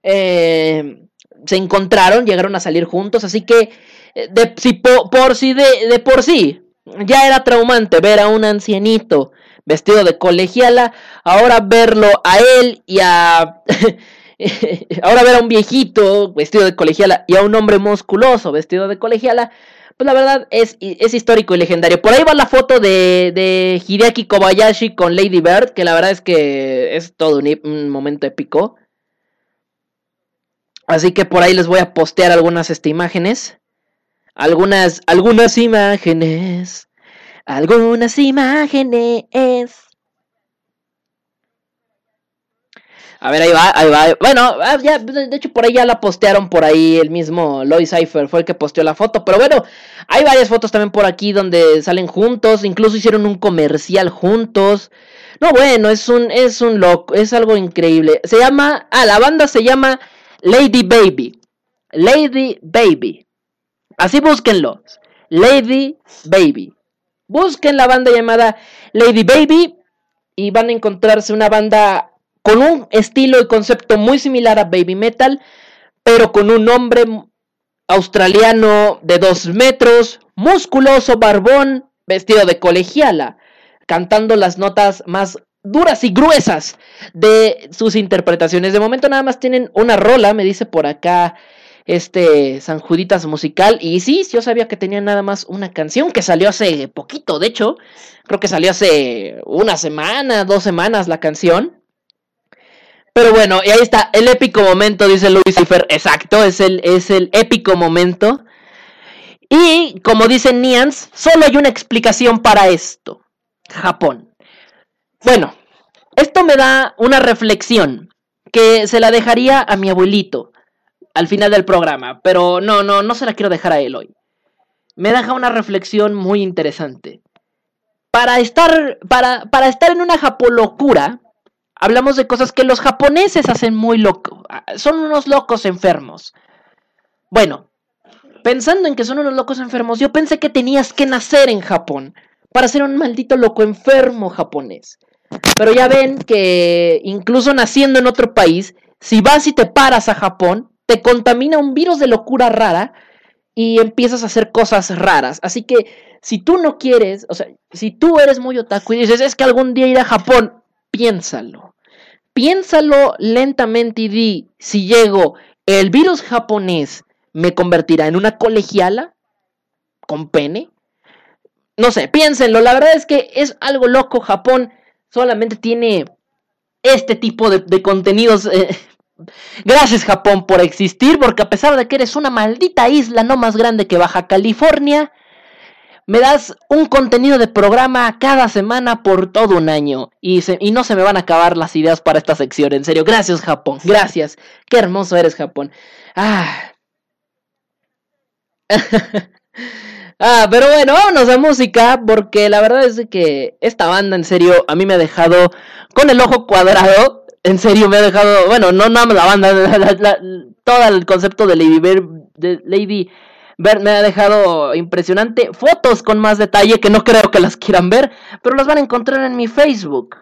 eh, se encontraron, llegaron a salir juntos, así que de, si por, si de, de por sí ya era traumante ver a un ancianito vestido de colegiala, ahora verlo a él y a... ahora ver a un viejito vestido de colegiala y a un hombre musculoso vestido de colegiala, pues la verdad es, es histórico y legendario. Por ahí va la foto de, de Hideaki Kobayashi con Lady Bird, que la verdad es que es todo un momento épico. Así que por ahí les voy a postear algunas este, imágenes. Algunas, algunas imágenes. Algunas imágenes. A ver, ahí va, ahí va. Bueno, ah, de hecho por ahí ya la postearon por ahí el mismo Lois Cypher fue el que posteó la foto. Pero bueno, hay varias fotos también por aquí donde salen juntos. Incluso hicieron un comercial juntos. No, bueno, es un, es un loco, es algo increíble. Se llama, ah, la banda se llama Lady Baby. Lady Baby. Así búsquenlo. Lady Baby. Busquen la banda llamada Lady Baby y van a encontrarse una banda con un estilo y concepto muy similar a Baby Metal, pero con un hombre australiano de dos metros, musculoso, barbón, vestido de colegiala, cantando las notas más duras y gruesas de sus interpretaciones. De momento nada más tienen una rola, me dice por acá este San Juditas musical. Y sí, yo sabía que tenía nada más una canción que salió hace poquito, de hecho, creo que salió hace una semana, dos semanas la canción. Pero bueno, y ahí está, el épico momento, dice Lucifer. Exacto, es el, es el épico momento. Y como dice Nians, solo hay una explicación para esto. Japón. Bueno, esto me da una reflexión que se la dejaría a mi abuelito al final del programa, pero no, no, no se la quiero dejar a él hoy. Me deja una reflexión muy interesante. Para estar, para, para estar en una japolocura, hablamos de cosas que los japoneses hacen muy locos. Son unos locos enfermos. Bueno, pensando en que son unos locos enfermos, yo pensé que tenías que nacer en Japón para ser un maldito loco enfermo japonés. Pero ya ven que incluso naciendo en otro país, si vas y te paras a Japón, te contamina un virus de locura rara y empiezas a hacer cosas raras. Así que si tú no quieres, o sea, si tú eres muy otaku y dices, es que algún día ir a Japón, piénsalo. Piénsalo lentamente y di, si llego, el virus japonés me convertirá en una colegiala con pene. No sé, piénsenlo, la verdad es que es algo loco. Japón solamente tiene este tipo de, contenidos. Eh, gracias Japón por existir, porque a pesar de que eres una maldita isla no más grande que Baja California, me das un contenido de programa cada semana por todo un año. Y, y, no se me van a acabar las ideas para esta sección. En serio, gracias Japón. Gracias. Qué hermoso eres Japón. Ah. ah, pero bueno, vámonos a música. Porque la verdad es que esta banda, en serio, a mí me ha dejado con el ojo cuadrado. En serio, me ha dejado. Bueno, no nada más la banda. todo el concepto de Lady, de Lady me ha dejado impresionante. Fotos con más detalle que no creo que las quieran ver, pero las van a encontrar en mi Facebook.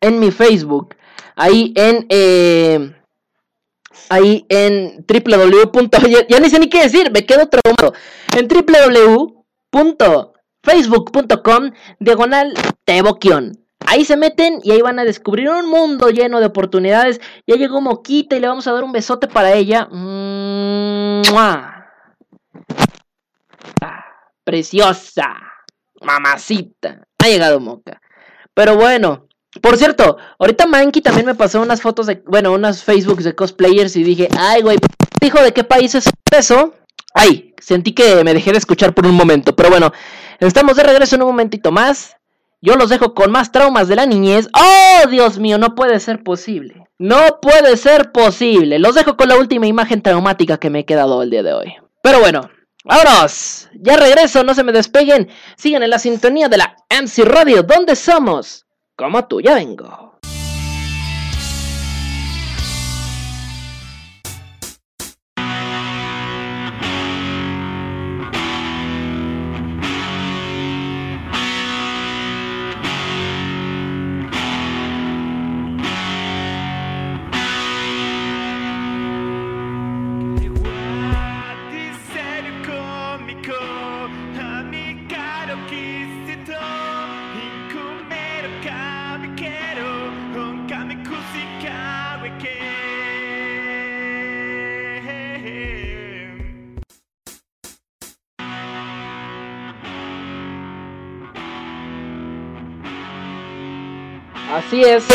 En mi Facebook. Ahí en... Eh, ahí en www. Ya, ni sé ni qué decir, me quedo traumado. En www.facebook.com diagonal Teboquion. Ahí se meten y ahí van a descubrir un mundo lleno de oportunidades. Ya llegó Moquita y le vamos a dar un besote para ella. Preciosa. Mamacita. Ha llegado Moca. Pero bueno. Por cierto, ahorita Manky también me pasó unas fotos de, bueno, unas Facebooks de cosplayers y dije, ay, güey, dijo de qué país es eso. Ay, sentí que me dejé de escuchar por un momento. Pero bueno, estamos de regreso en un momentito más. Yo los dejo con más traumas de la niñez. ¡Oh, Dios mío! No puede ser posible. No puede ser posible. Los dejo con la última imagen traumática que me he quedado el día de hoy. Pero bueno, vámonos. Ya regreso, no se me despeguen. Sigan en la sintonía de la MC Radio, donde somos. Como tú, ya vengo. Es.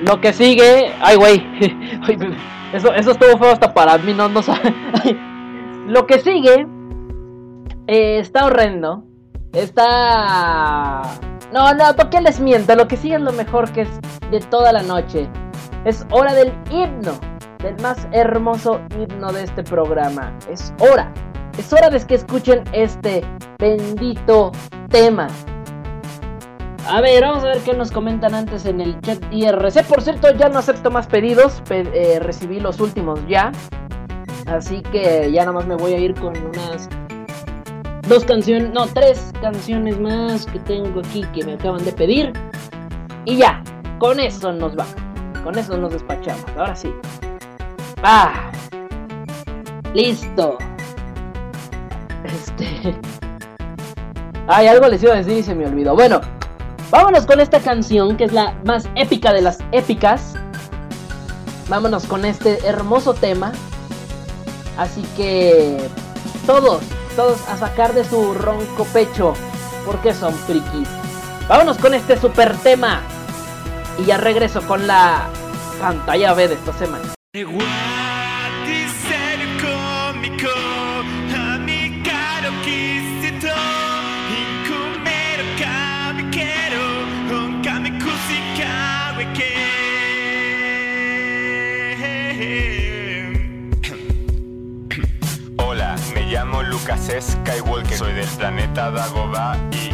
Lo que sigue. Ay, güey. Eso, eso estuvo feo hasta para mí, no, no Lo que sigue. Eh, está horrendo. Está. No, no, ¿por qué les miento? Lo que sigue es lo mejor que es de toda la noche. Es hora del himno. Del más hermoso himno de este programa. Es hora. Es hora de que escuchen este bendito tema. A ver, vamos a ver qué nos comentan antes en el chat IRC. Por cierto, ya no acepto más pedidos. Eh, recibí los últimos ya. Así que ya nada más me voy a ir con unas dos canciones, no, tres canciones más que tengo aquí que me acaban de pedir. Y ya, con eso nos va. Con eso nos despachamos. Ahora sí. Ah. Listo. Este. Ay, algo les iba a decir y se me olvidó. Bueno, vámonos con esta canción que es la más épica de las épicas. Vámonos con este hermoso tema. Así que todos, todos a sacar de su ronco pecho. Porque son frikis. Vámonos con este super tema. Y ya regreso con la pantalla B de esta semana. Skywalker, soy del planeta Dagobah y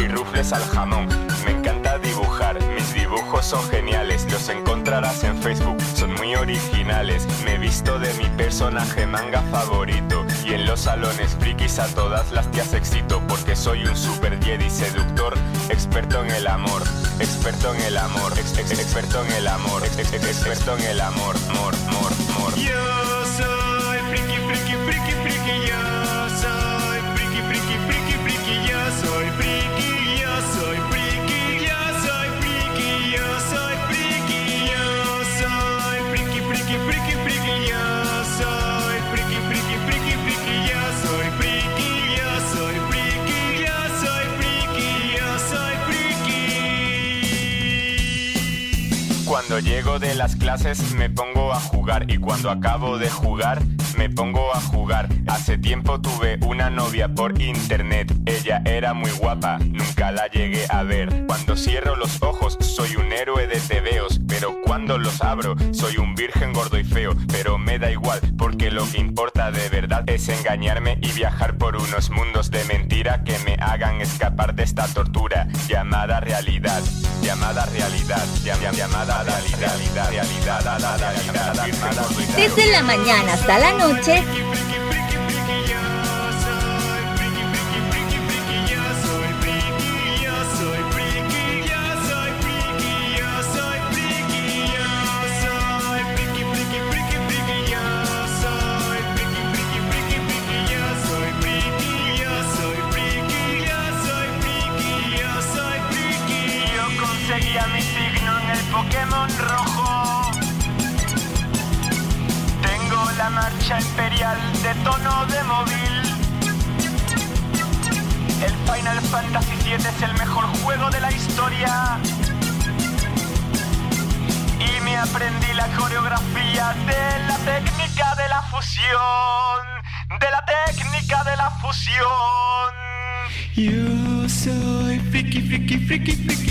y rufles al jamón. Me encanta dibujar, mis dibujos son geniales, los encontrarás en Facebook, son muy originales. Me he visto de mi personaje manga favorito y en los salones frikis a todas las tías excito porque soy un super Jedi seductor, experto en el amor, experto en el amor, experto en el amor, experto en el amor, amor, amor, amor. Yo soy friki, friki, friki, friki, yo llego de las clases me pongo a jugar y cuando acabo de jugar me pongo a jugar. Hace tiempo tuve una novia por internet. Ella era muy guapa, nunca la llegué a ver. Cuando cierro los ojos soy un héroe de tebeos, pero cuando los abro soy un virgen gordo y feo. Pero me da igual, porque lo que importa de verdad es engañarme y viajar por unos mundos de mentira que me hagan escapar de esta tortura llamada realidad. Llamada realidad, llamada realidad, realidad, realidad, realidad, Desde la mañana hasta la noche. Yo soy friki, friki, friki, friki.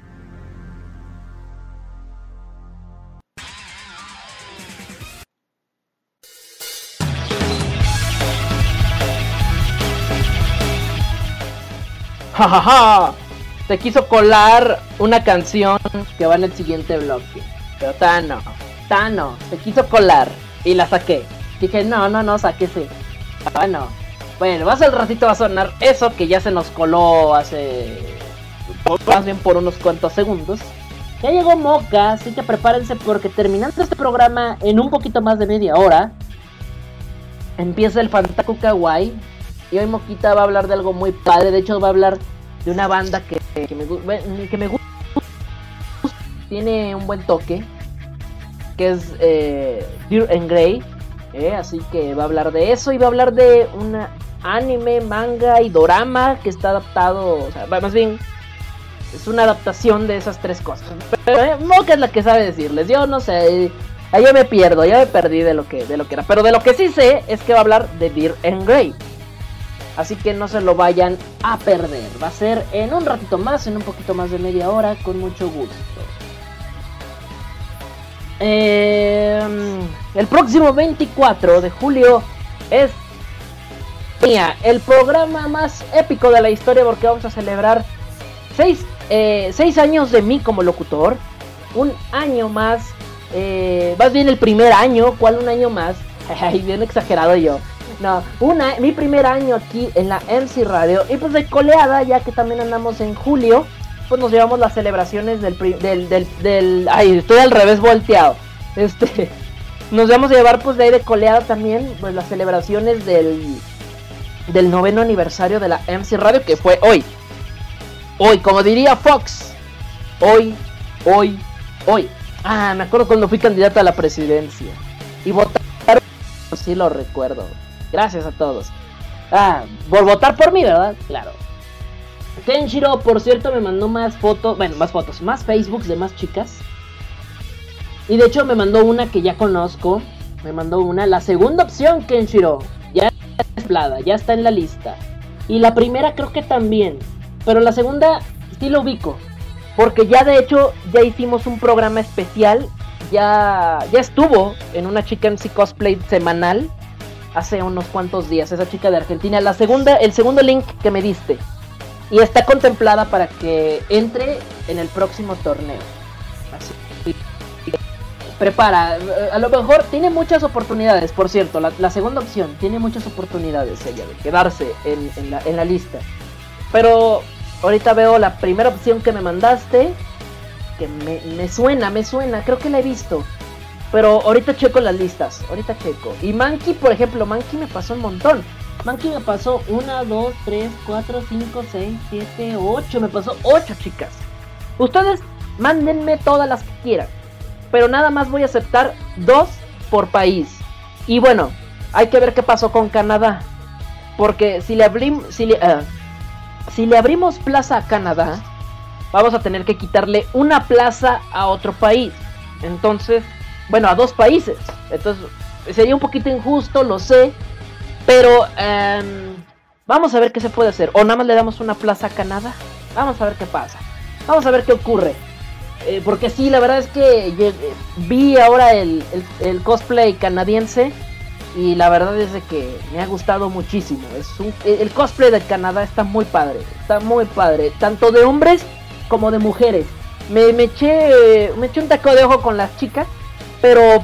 Se quiso colar una canción que va en el siguiente bloque. Pero Tano, Tano, se quiso colar y la saqué. Dije, no, no, no, sáquese. Bueno, bueno, más al ratito va a sonar eso que ya se nos coló hace. Más bien por unos cuantos segundos. Ya llegó Moca, así que prepárense porque terminando este programa en un poquito más de media hora, empieza el Fantaku Kawaii. Y hoy Moquita va a hablar de algo muy padre. De hecho, va a hablar de una banda que, que me, que me gusta. Tiene un buen toque. Que es eh, Dear and Grey. Eh, así que va a hablar de eso. Y va a hablar de una anime, manga y dorama que está adaptado. O sea, más bien. Es una adaptación de esas tres cosas. Pero eh, Moca es la que sabe decirles. Yo no sé. Ahí yo me pierdo, ya me perdí de lo que de lo que era. Pero de lo que sí sé es que va a hablar de Dear and Grey. Así que no se lo vayan a perder. Va a ser en un ratito más, en un poquito más de media hora, con mucho gusto. Eh, el próximo 24 de julio es el programa más épico de la historia porque vamos a celebrar 6 eh, seis años de mí como locutor. Un año más. Eh, más bien el primer año. ¿Cuál un año más? Bien exagerado yo. No, una, mi primer año aquí en la MC Radio. Y pues de coleada, ya que también andamos en julio, pues nos llevamos las celebraciones del, del, del, del ay, estoy al revés volteado. Este, nos vamos a llevar pues de ahí de coleada también, pues las celebraciones del, del noveno aniversario de la MC Radio, que fue hoy. Hoy, como diría Fox. Hoy, hoy, hoy. Ah, me acuerdo cuando fui candidata a la presidencia. Y votaron, sí lo recuerdo. Gracias a todos. Ah, por votar por mí, ¿verdad? Claro. Kenshiro, por cierto, me mandó más fotos, bueno, más fotos, más Facebooks de más chicas. Y de hecho me mandó una que ya conozco. Me mandó una, la segunda opción, Kenshiro. Ya es plada, ya está en la lista. Y la primera creo que también. Pero la segunda sí lo ubico. Porque ya de hecho ya hicimos un programa especial. Ya, ya estuvo en una chica MC cosplay semanal hace unos cuantos días, esa chica de Argentina. La segunda, el segundo link que me diste. Y está contemplada para que entre en el próximo torneo. Así. Prepara, a lo mejor tiene muchas oportunidades, por cierto, la, segunda opción tiene muchas oportunidades ella de quedarse en, en, la, en la lista. Pero ahorita veo la primera opción que me mandaste, que me, me suena, me suena, creo que la he visto. Pero ahorita checo las listas, ahorita checo. Y Monkey, por ejemplo, Monkey me pasó un montón. Monkey me pasó 1, 2, 3, 4, 5, 6, 7, 8. Me pasó 8 chicas. Ustedes mándenme todas las que quieran. Pero nada más voy a aceptar 2 por país. Y bueno, hay que ver qué pasó con Canadá. Porque si le, abrim, si le, uh, si le abrimos plaza a Canadá, vamos a tener que quitarle una plaza a otro país. Entonces, bueno, a dos países. Entonces, sería un poquito injusto, lo sé. Pero um, vamos a ver qué se puede hacer. O nada más le damos una plaza a Canadá. Vamos a ver qué pasa. Vamos a ver qué ocurre. Eh, porque sí, la verdad es que vi ahora el, el, cosplay canadiense. Y la verdad es de que me ha gustado muchísimo. Es un, el cosplay de Canadá está muy padre. Está muy padre. Tanto de hombres como de mujeres. Me, me, eché, me eché un taco de ojo con las chicas. Pero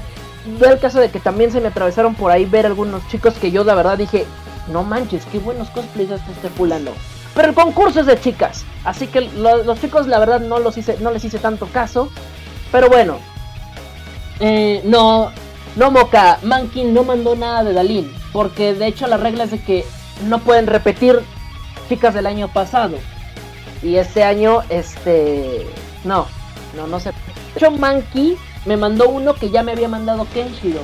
veo el caso de que también se me atravesaron por ahí ver algunos chicos que yo la verdad dije, no manches, qué buenos cosplays hace este fulano. Pero el concurso es de chicas, así que lo, los chicos la verdad no, los hice, no les hice tanto caso. Pero bueno, eh, no, no Moca, Mankin no mandó nada de Dalín, porque de hecho la regla es de que no pueden repetir chicas del año pasado. Y este año, este, no, no, no se. De hecho, Monkey me mandó uno que ya me había mandado Kenshiro.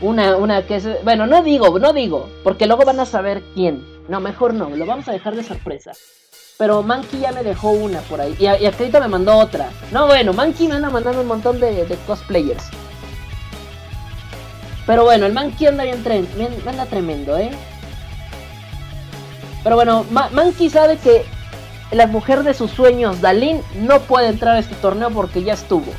Una, una que es. Bueno, no digo, no digo, porque luego van a saber quién. No, mejor no, lo vamos a dejar de sorpresa. Pero Monkey ya me dejó una por ahí. Y, y Acredito me mandó otra. No, bueno, Monkey me anda mandando un montón de, cosplayers. Pero bueno, el Monkey anda bien, bien anda tremendo, ¿eh? Pero bueno, Monkey sabe que la mujer de sus sueños, Dalin, no puede entrar a este torneo porque ya estuvo.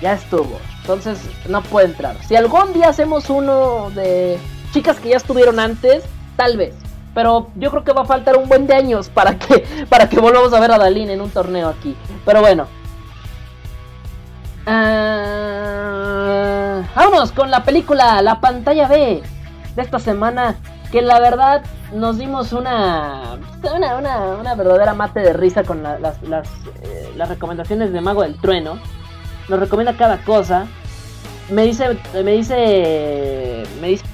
Ya estuvo. Entonces no puede entrar. Si algún día hacemos uno de chicas que ya estuvieron antes, tal vez. Pero yo creo que va a faltar un buen de años para que, para que volvamos a ver a Dalin en un torneo aquí. Pero bueno. Uh, vámonos con la película La pantalla B de esta semana. Que la verdad nos dimos una, una, una, verdadera mate de risa con las, las, eh, las recomendaciones de Mago del Trueno. Nos recomienda cada cosa. Me dice, me dice, me dice,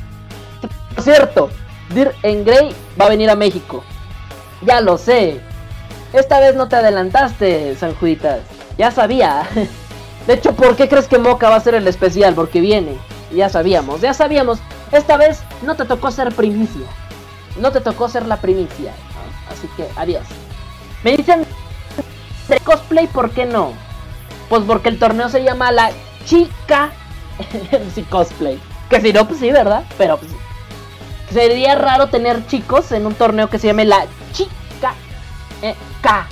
cierto, Dir en Grey va a venir a México. Ya lo sé. Esta vez no te adelantaste, San Juditas. Ya sabía. De hecho, ¿por qué crees que Moca va a ser el especial? Porque viene. Ya sabíamos, ya sabíamos. Esta vez no te tocó ser primicia. No te tocó ser la primicia. Así que, adiós. Me dicen cosplay, ¿por qué no? Pues porque el torneo se llama La Chica sí, cosplay. Que si no, pues sí, ¿verdad? Pero pues sería raro tener chicos en un torneo que se llame La Chica eh, K.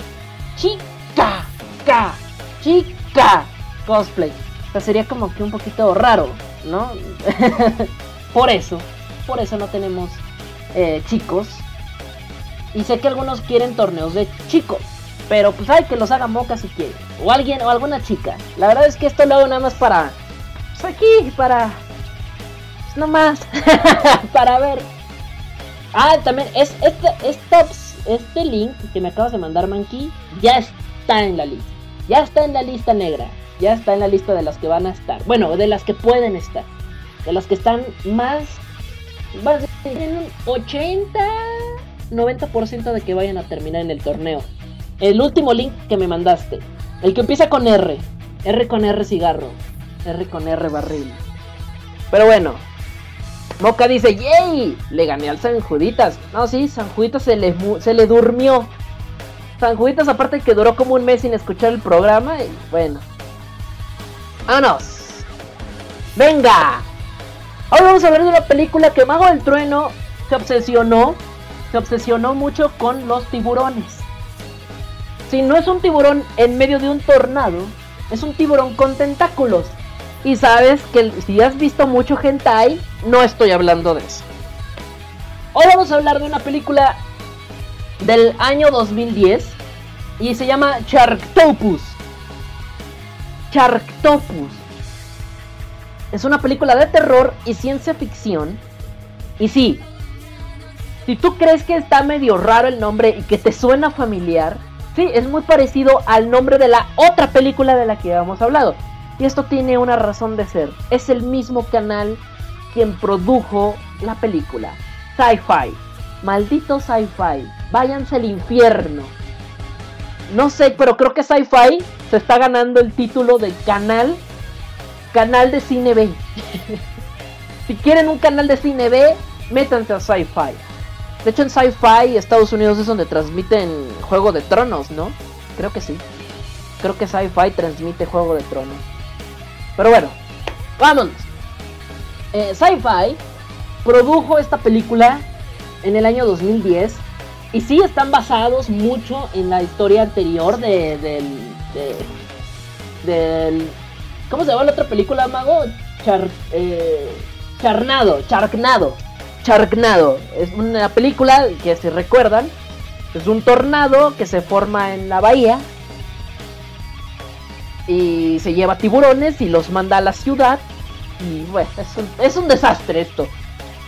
Chica K. Chica cosplay. O sea, sería como que un poquito raro, ¿no? por eso, por eso no tenemos eh, chicos. Y sé que algunos quieren torneos de chicos. Pero pues hay que los haga moca si quieren. O alguien, o alguna chica. La verdad es que esto lo hago nada más para. Pues aquí, para. Pues no más. para ver. Ah, también es este, este, este link que me acabas de mandar, Monkey, ya está en la lista. Ya está en la lista negra ya está en la lista de las que van a estar. Bueno, de las que pueden estar. De las que están más. Más en un 80, 90% de que vayan a terminar en el torneo. El último link que me mandaste. El que empieza con R. R con R cigarro. R con R barril. Pero bueno. Moca dice, ¡Yay! Le gané al San Juditas. No, sí, San Juditas se le, se le durmió. San Juditas aparte que duró como un mes sin escuchar el programa. Y bueno, ¡Vámonos! ¡Venga! Ahora vamos a hablar de una película que Mago del Trueno se obsesionó. Se obsesionó mucho con los tiburones. Si no es un tiburón en medio de un tornado, es un tiburón con tentáculos. Y sabes que si has visto mucho hentai, no estoy hablando de eso. Hoy vamos a hablar de una película del año 2010 y se llama Sharktopus. Sharktopus. Es una película de terror y ciencia ficción. Y sí, si tú crees que está medio raro el nombre y que te suena familiar, sí, es muy parecido al nombre de la otra película de la que habíamos hablado. Y esto tiene una razón de ser. Es el mismo canal quien produjo la película. Sci-Fi. Maldito Sci-Fi. Váyanse al infierno. No sé, pero creo que Sci-Fi se está ganando el título de canal, canal de cine B. si quieren un canal de cine B, métanse a Sci-Fi. De hecho, en Sci-Fi, Estados Unidos es donde transmiten Juego de Tronos, ¿no? Creo que sí. Creo que Sci-Fi transmite Juego de Tronos. Pero bueno, vámonos. Eh, Sci-Fi produjo esta película en el año 2010 y sí están basados mucho en la historia anterior de, del, del... ¿Cómo se llama la otra película, mago? Char, eh, Charnado, Charnado. Charnado. Es una película que si recuerdan, es un tornado que se forma en la bahía y se lleva tiburones y los manda a la ciudad. Y bueno, es un, es un desastre esto.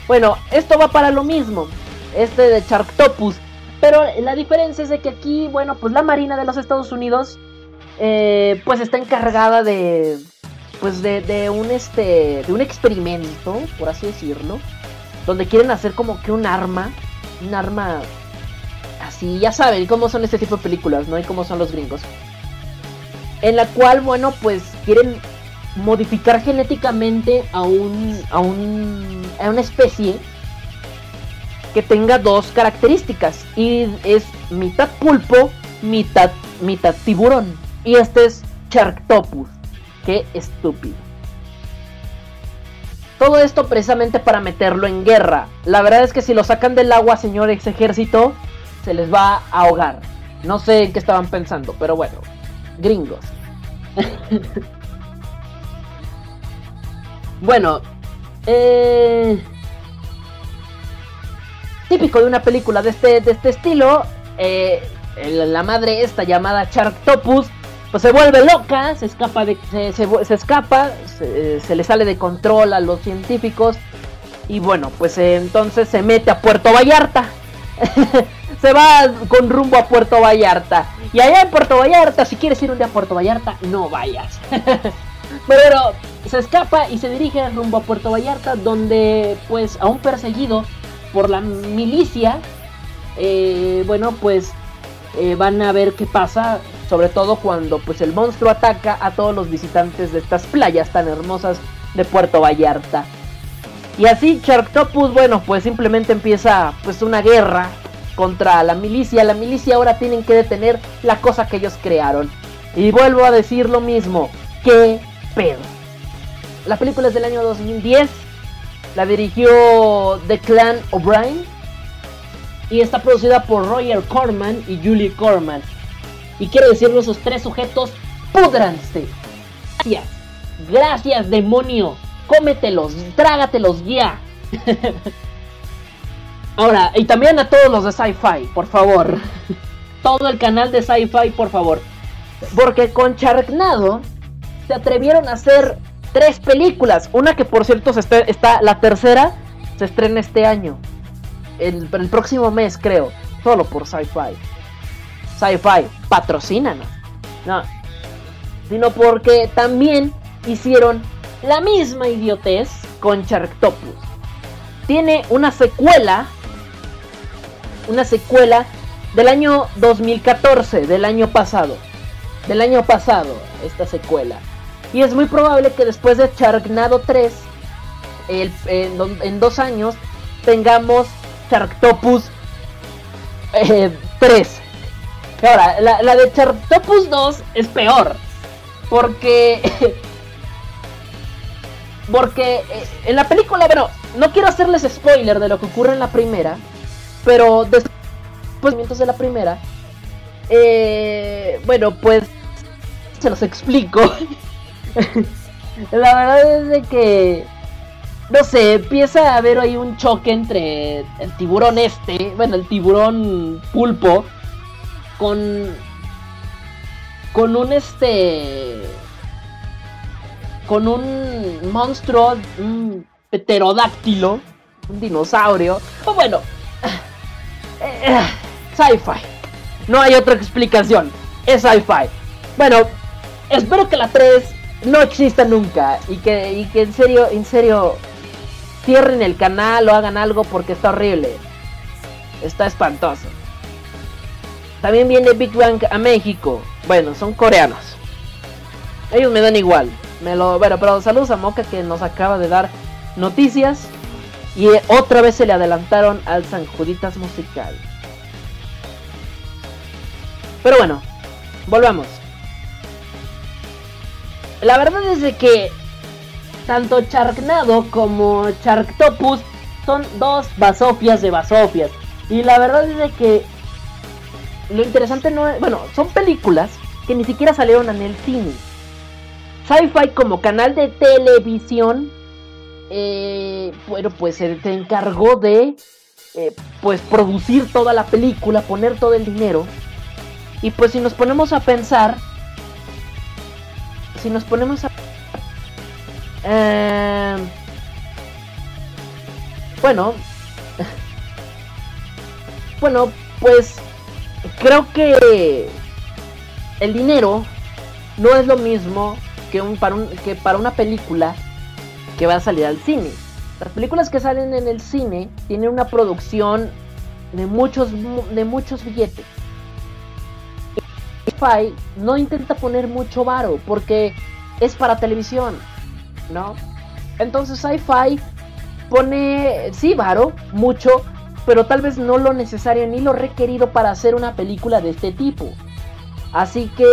Bueno, esto va para lo mismo. Este de Charktopus pero la diferencia es de que aquí, bueno, pues la Marina de los Estados Unidos, eh, pues está encargada de, pues de, un este, de un experimento, por así decirlo, donde quieren hacer como que un arma, un arma así, ya saben cómo son este tipo de películas, ¿no? Y cómo son los gringos. En la cual, bueno, pues quieren modificar genéticamente a un, a un, a una especie que tenga dos características y es mitad pulpo, mitad, mitad tiburón. Y este es Sharktopus. Qué estúpido. Todo esto precisamente para meterlo en guerra. La verdad es que si lo sacan del agua, señor ex ejército, se les va a ahogar. No sé en qué estaban pensando, pero bueno, gringos. bueno, eh, típico de una película de este, de este estilo, eh, la madre esta llamada Sharktopus, pues se vuelve loca, se escapa, de, se, escapa, se, le sale de control a los científicos y bueno, pues entonces se mete a Puerto Vallarta. se va con rumbo a Puerto Vallarta. Y allá en Puerto Vallarta, si quieres ir un día a Puerto Vallarta, no vayas. Pero se escapa y se dirige rumbo a Puerto Vallarta, donde pues aún perseguido por la milicia, eh, bueno pues eh, van a ver qué pasa, sobre todo cuando pues el monstruo ataca a todos los visitantes de estas playas tan hermosas de Puerto Vallarta. Y así Sharktopus, bueno, pues simplemente empieza pues una guerra contra la milicia. La milicia ahora tienen que detener la cosa que ellos crearon. Y vuelvo a decir lo mismo, qué pedo. La película es del año 2010. La dirigió The Clan O'Brien y está producida por Roger Corman y Julie Corman. Y quiero decirle esos tres sujetos, pudranse. Gracias, gracias demonio, cómetelos, trágatelos ya. Ahora, y también a todos los de Sci-Fi, por favor. Todo el canal de Sci-Fi, por favor. Porque con Charnado se atrevieron a hacer tres películas. Una que por cierto se está la tercera se estrena este año el, el próximo mes, creo. Solo por Sci-Fi. Sci-Fi, patrocínanos. No. Sino porque también hicieron la misma idiotez con Sharktopus. Tiene una secuela. Una secuela del año 2014, del año pasado. Del año pasado, esta secuela. Y es muy probable que después de Sharknado 3, el, en, en dos años, tengamos Charctopus 3. Eh, Ahora, la, de Charctopus 2 es peor. Porque. porque eh, en la película, bueno, no quiero hacerles spoiler de lo que ocurre en la primera. Pero después de la primera. Eh, bueno, pues. Se los explico. la verdad es de que no sé, empieza a haber ahí un choque entre el tiburón este, bueno, el tiburón pulpo, con. con un este. con un monstruo, un pterodáctilo, un dinosaurio, o bueno, eh, sci-fi. No hay otra explicación, es sci-fi. Bueno, espero que la 3 no exista nunca y que, y que en serio, en serio cierren el canal o hagan algo porque está horrible. Está espantoso. También viene Big Bang a México. Bueno, son coreanos. Ellos me dan igual. Me lo, bueno, pero saludos a Moca que nos acaba de dar noticias. Y otra vez se le adelantaron al San Juditas musical. Pero bueno, volvamos. La verdad es de que tanto Charknado como Charktopus son dos basofias de basofias. Y la verdad es de que lo interesante no es. Bueno, son películas que ni siquiera salieron en el cine. Sci-Fi como canal de televisión. Eh, bueno, pues se encargó de. Eh, pues producir toda la película, poner todo el dinero. Y pues si nos ponemos a pensar. Si nos ponemos a eh, bueno, bueno, pues creo que el dinero no es lo mismo que, un, para, un, que para una película que va a salir al cine. Las películas que salen en el cine tienen una producción de muchos, de muchos billetes. Spotify no intenta poner mucho varo porque es para televisión. ¿No? Entonces Sci-Fi pone, sí, varo, mucho, pero tal vez no lo necesario ni lo requerido para hacer una película de este tipo. Así que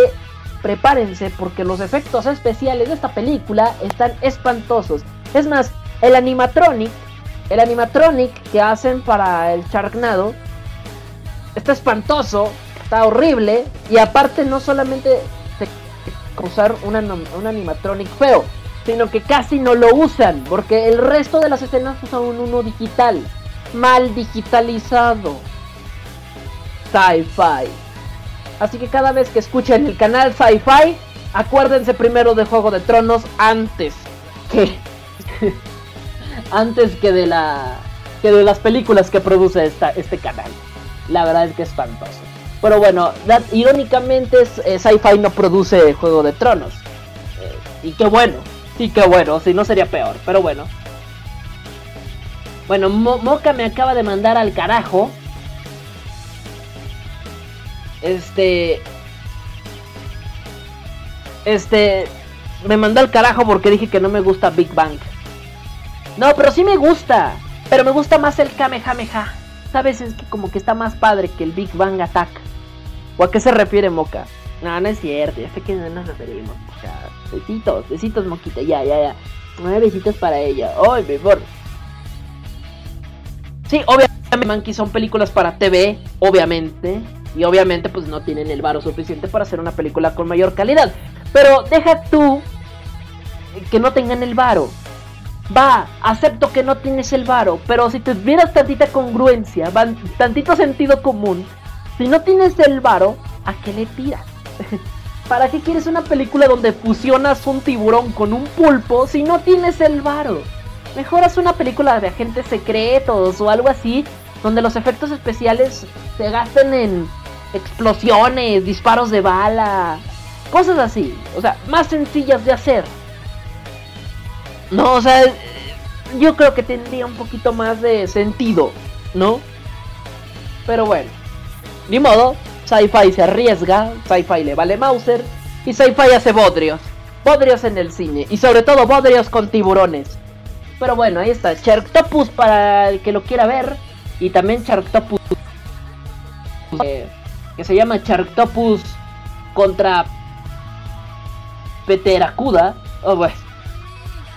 prepárense porque los efectos especiales de esta película están espantosos. Es más, el animatronic, el animatronic que hacen para el Sharknado está espantoso, está horrible y aparte no solamente se usar un animatronic feo, sino que casi no lo usan, porque el resto de las escenas usan uno digital, mal digitalizado. Sci-Fi. Así que cada vez que escuchen el canal Sci-Fi, acuérdense primero de Juego de Tronos antes que antes que de la que de las películas que produce esta, este canal. La verdad es que es espantoso. Pero bueno, irónicamente eh, Sci-Fi no produce Juego de Tronos. Eh, y qué bueno, sí qué bueno, si no sería peor, pero bueno. Bueno, Moca me acaba de mandar al carajo. Este... Este... Me mandó al carajo porque dije que no me gusta Big Bang. No, pero sí me gusta. Pero me gusta más el Kamehameha. ¿Sabes? Es que como que está más padre que el Big Bang Attack. ¿O a qué se refiere Moca? No, no es cierto, ya sé que no nos referimos. O sea, besitos, besitos, Moquita, ya, ya, ya. Nueve besitos para ella. ¡Ay, mi amor! Sí, obviamente, Monkey son películas para TV, obviamente. Y obviamente, pues no tienen el varo suficiente para hacer una película con mayor calidad. Pero deja tú que no tengan el varo. Va, acepto que no tienes el varo, pero si tuvieras tantita congruencia, tantito sentido común, si no tienes el varo, ¿a qué le tiras? ¿Para qué quieres una película donde fusionas un tiburón con un pulpo si no tienes el varo? Mejor haz una película de agentes secretos o algo así, donde los efectos especiales se gasten en explosiones, disparos de bala, cosas así. O sea, más sencillas de hacer. No, o sea, yo creo que tendría un poquito más de sentido, ¿no? Pero bueno, ni modo, Sci-Fi se arriesga, Sci-Fi le vale Mauser y Sci-Fi hace bodrios. Bodrios en el cine y sobre todo bodrios con tiburones. Pero bueno, ahí está, Sharktopus para el que lo quiera ver y también Sharktopus eh, que se llama Sharktopus contra Peteracuda. Oh, pues.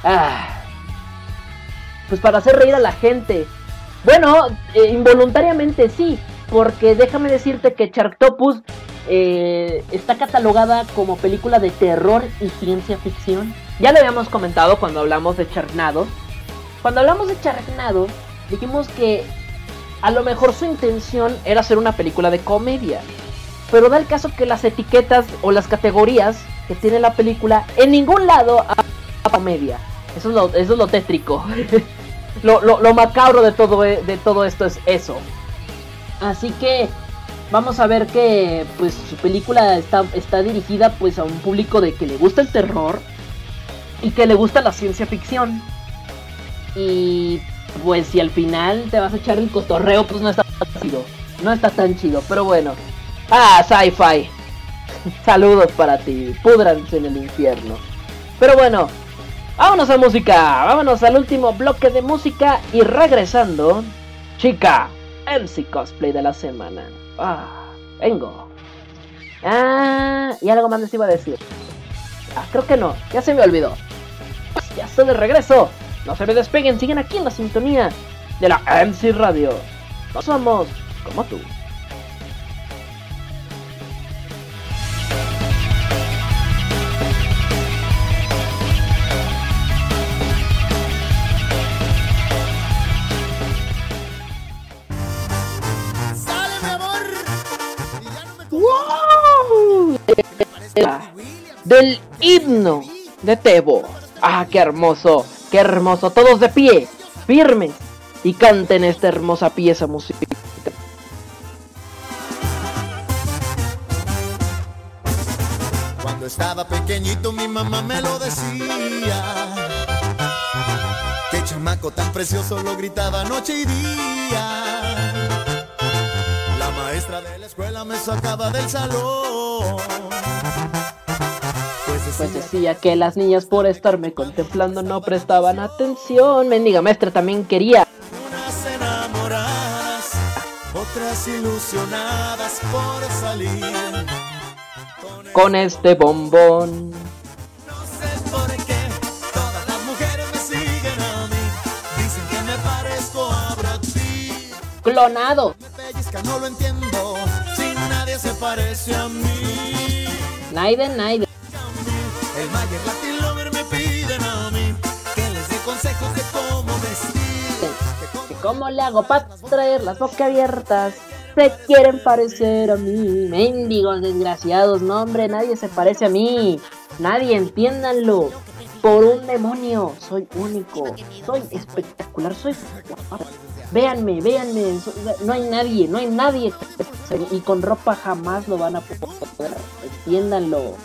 Ah. Pues para hacer reír a la gente. Bueno, eh, involuntariamente sí, porque déjame decirte que Sharktopus eh, está catalogada como película de terror y ciencia ficción. Ya lo habíamos comentado cuando hablamos de Charnado. Cuando hablamos de Charnado, dijimos que a lo mejor su intención era hacer una película de comedia. Pero da el caso que las etiquetas o las categorías que tiene la película en ningún lado a comedia. Eso es lo, eso es lo tétrico. lo, macabro de todo, e, de todo esto es eso. Así que vamos a ver que pues su película está, está dirigida pues a un público de que le gusta el terror y que le gusta la ciencia ficción. Y pues si al final te vas a echar el cotorreo, pues no está tan chido. No está tan chido, pero bueno. Ah, sci-fi. Saludos para ti. Pudranse en el infierno. Pero bueno, vámonos a música. Vámonos al último bloque de música y regresando. Chica, MC Cosplay de la semana. Ah, vengo. Ah, y algo más les iba a decir. Ah, creo que no, ya se me olvidó. Ya estoy de regreso. No se me despeguen, siguen aquí en la sintonía de la MC Radio. No somos como tú. Del himno de Tebo. Ah, qué hermoso, qué hermoso. Todos de pie, firmes, y canten esta hermosa pieza musical. Cuando estaba pequeñito mi mamá me lo decía. Qué chamaco tan precioso lo gritaba noche y día maestra de la escuela me sacaba del salón. Pues, pues decía que las niñas por estarme contemplando no prestaban atención. Mendiga maestra también quería. Unas enamoradas, otras ilusionadas por salir. Con, este bombón. Dicen que me parezco a Clonado. No lo entiendo, si nadie se parece a mí. Naiden, Naiden. El Mayer Latin Lover me piden a mí que les dé consejos de cómo vestir. ¿Que ¿Cómo le hago para traer las bocas abiertas? Se quieren parecer a mí. Mendigos desgraciados, no hombre, nadie se parece a mí. Nadie, entiéndanlo. Por un demonio, soy único, soy espectacular, soy Véanme, véanme, no hay nadie, no hay nadie. Y con ropa jamás lo van a poder, entiéndanlo.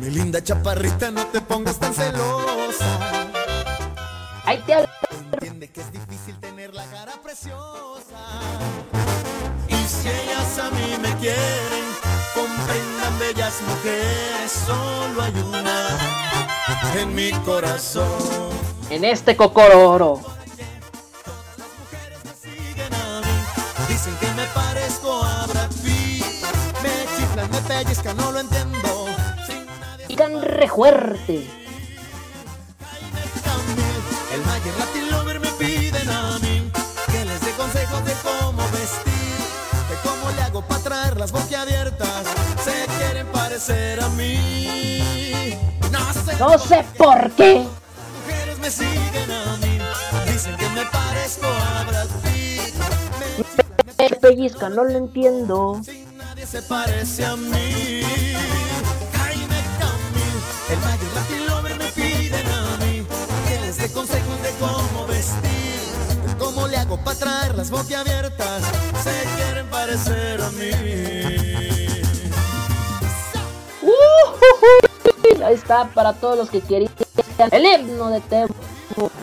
Mi linda chaparrita, no te pongas tan celosa. Ahí te Entiende que es difícil tener la cara preciosa. Y si ellas a mí me quieren, comprendan bellas mujeres, solo hay una en mi corazón. En este cocororo. Dicen que me parezco a Brad Pitt. Me chiflan, me pellizcan, no lo entiendo. Y tan re fuerte. El Mayer Latin Lover me piden a mí que les dé consejos de cómo vestir, de cómo le hago para traer las boquiabiertas. Se quieren parecer a mí. No sé, por qué. Me siguen a mí, dicen que me parezco a Brad Pitt. Me, me pellizca, no lo entiendo. Se parece a mí. Jaime Camil, el Latin Lover me piden a mí que les dé consejos de cómo vestir, cómo le hago para traer las boquiabiertas. Se quieren parecer a mí. Uh, Ahí está para todos los que querían el himno de Temo.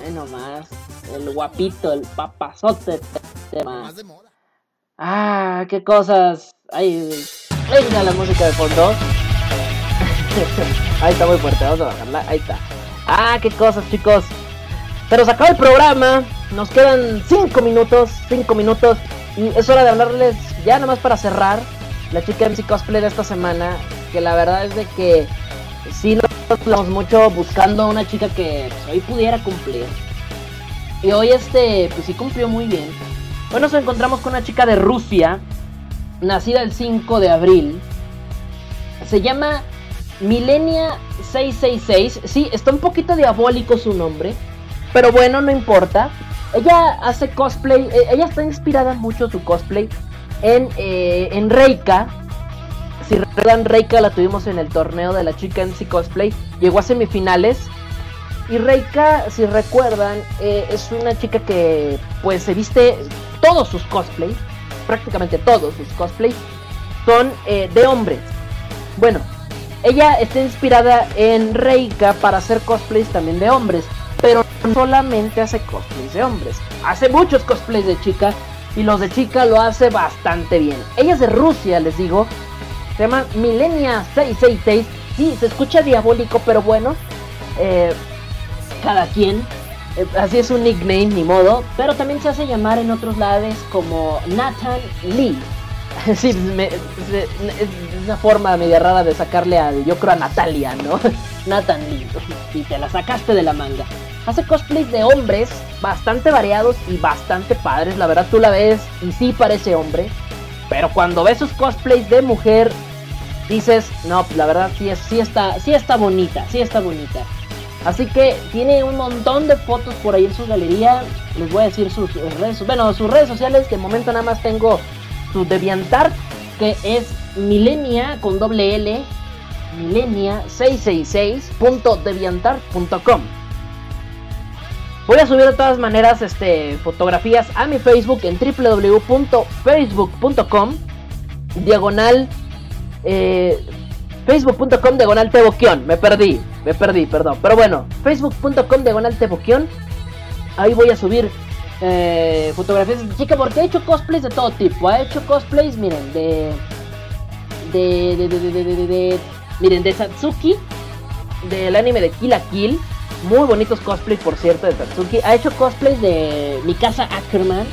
Bueno más, el guapito, el papazote de tema. Ah, qué cosas. Ay, venga la música de fondo. Ahí está muy fuerte, vamos a bajarla. Ahí está. Ah, qué cosas, chicos. Pero se acaba el programa. Nos quedan 5 minutos. 5 minutos. Y es hora de hablarles ya nada más para cerrar. La chica MC Cosplay de esta semana. Que la verdad es de que sí nos hablamos mucho buscando una chica que hoy pudiera cumplir. Y hoy este, pues sí cumplió muy bien. Hoy nos encontramos con una chica de Rusia. Nacida el 5 de abril. Se llama Milenia 666. Sí, está un poquito diabólico su nombre. Pero bueno, no importa. Ella hace cosplay. Eh, ella está inspirada mucho su cosplay en, eh, en Reika. Si recuerdan, Reika la tuvimos en el torneo de la chica MC Cosplay. Llegó a semifinales. Y Reika, si recuerdan, eh, es una chica que pues se viste todos sus cosplays. Prácticamente todos sus cosplays son eh, de hombres. Bueno, ella está inspirada en Reika para hacer cosplays también de hombres, pero no solamente hace cosplays de hombres, hace muchos cosplays de chica y los de chica lo hace bastante bien. Ella es de Rusia, les digo, se llama Milenia 666. Sí, se escucha diabólico, pero bueno, eh, cada quien. Eh, así es un nickname, ni modo. Pero también se hace llamar en otros lados como Nathan Lee. Sí, me, es, es una forma media rara de sacarle al, yo creo a Natalia, ¿no? Nathan Lee, y te la sacaste de la manga. Hace cosplays de hombres bastante variados y bastante padres, la verdad tú la ves y sí parece hombre. Pero cuando ves sus cosplays de mujer, dices, no, pues la verdad sí, sí, está, sí está bonita, sí está bonita. Así que tiene un montón de fotos por ahí en su galería. Les voy a decir sus redes, bueno, sus redes sociales. De momento nada más tengo su DeviantArt, que es milenia con doble L, milenia666.deviantart.com. Voy a subir de todas maneras este, fotografías a mi Facebook en www.facebook.com diagonal eh, facebook.com diagonal teboquión. Me perdí, me perdí, perdón. Pero bueno, facebook.com diagonal teboquión. Ahí voy a subir eh, fotografías de chica porque he hecho cosplays de todo tipo. Ha hecho cosplays, miren, de. De. De. De. De. miren, de Satsuki. Del anime de Kill la Kill. Muy bonitos cosplays, por cierto, de Satsuki. Ha hecho cosplays de Mikasa Ackerman.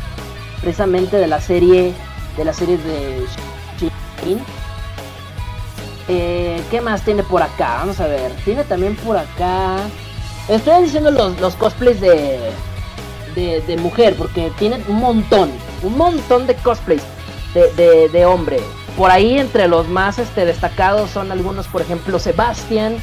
Precisamente de la serie. De la serie de Shin. Eh, ¿Qué más tiene por acá? Vamos a ver. Tiene también por acá. Estoy diciendo los, los cosplays de, de, mujer, porque tienen un montón, un montón de cosplays de, de, de hombre. Por ahí entre los más este, destacados son algunos, por ejemplo, Sebastian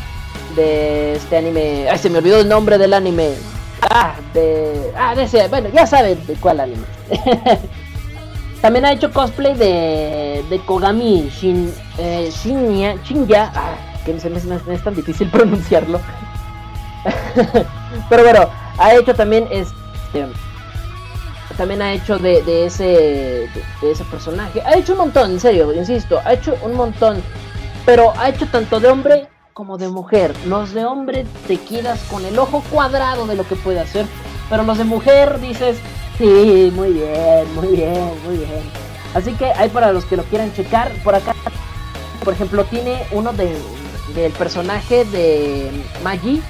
de este anime. Ay, se me olvidó el nombre del anime. Ah, de. Ah, de ese. Bueno, ya saben de cuál anime. También ha hecho cosplay de, de Kogami Shin, eh, Shinya, Shinya. Ah, que se me, me es tan difícil pronunciarlo. Pero bueno, ha hecho también este. También ha hecho de, de ese de, de ese personaje. Ha hecho un montón, en serio, insisto. Ha hecho un montón. Pero ha hecho tanto de hombre como de mujer. Los de hombre te quedas con el ojo cuadrado de lo que puede hacer. Pero los de mujer dices, sí, muy bien, muy bien, muy bien. Así que hay para los que lo quieran checar. Por acá, por ejemplo, tiene uno de, del personaje de Maggie.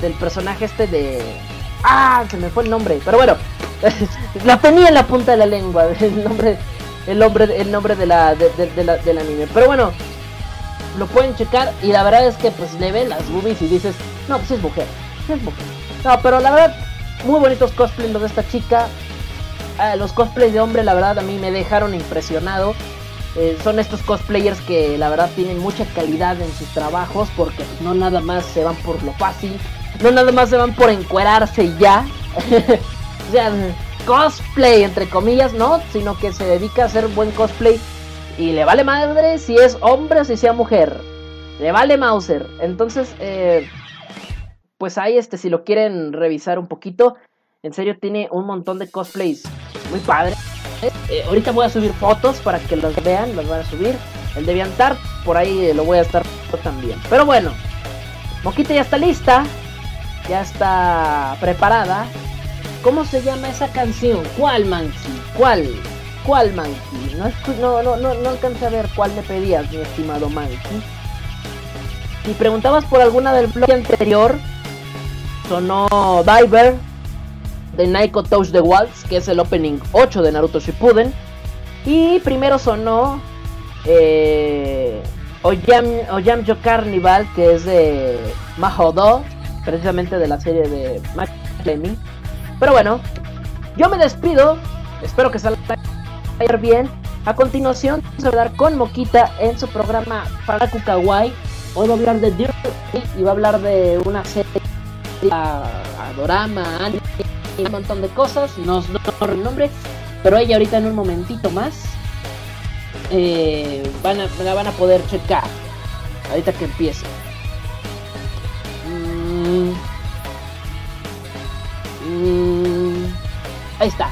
Del personaje este de... Ah, se me fue el nombre. Pero bueno, la tenía en la punta de la lengua. El nombre, el nombre, el nombre de la, de, de, la, del anime. Pero bueno, lo pueden checar y la verdad es que pues le ven las boobies y dices, no, pues es mujer, es mujer. No, pero la verdad, muy bonitos cosplays los de esta chica. Eh, los cosplays de hombre, la verdad, a mí me dejaron impresionado. Eh, son estos cosplayers que la verdad tienen mucha calidad en sus trabajos porque no nada más se van por lo fácil, no nada más se van por encuerarse ya. o sea, cosplay entre comillas, ¿no? Sino que se dedica a hacer buen cosplay y le vale madre si es hombre o si sea mujer. Le vale Mauser. Entonces, eh, pues ahí este, si lo quieren revisar un poquito, en serio tiene un montón de cosplays muy padre. Eh, ahorita voy a subir fotos para que los vean, los van a subir. El de Viantar, por ahí lo voy a estar también. Pero bueno, Moquita ya está lista, ya está preparada. ¿Cómo se llama esa canción? ¿Cuál, Mansi? ¿Cuál? ¿Cuál Monkey? No, no, no, no, no alcancé a ver cuál me pedías, mi estimado Monkey. Si preguntabas por alguna del bloque anterior, sonó Diver de Naiko Touch the Waltz, que es el opening 8 de Naruto Shippuden. Y primero sonó eh, Oyam, Carnival, que es de Mahodo, precisamente de la serie de Max Pero bueno, yo me despido. Espero que salga bien. A continuación, vamos a hablar con Moquita en su programa Faraku Kawaii. Hoy va a hablar de Dirty y va a hablar de una serie, adorama, anime, un montón de cosas. No recuerdo el nombre, pero ella ahorita en un momentito más eh, van a, la van a poder checar. Ahorita que empiece. Mm, mm, ahí está.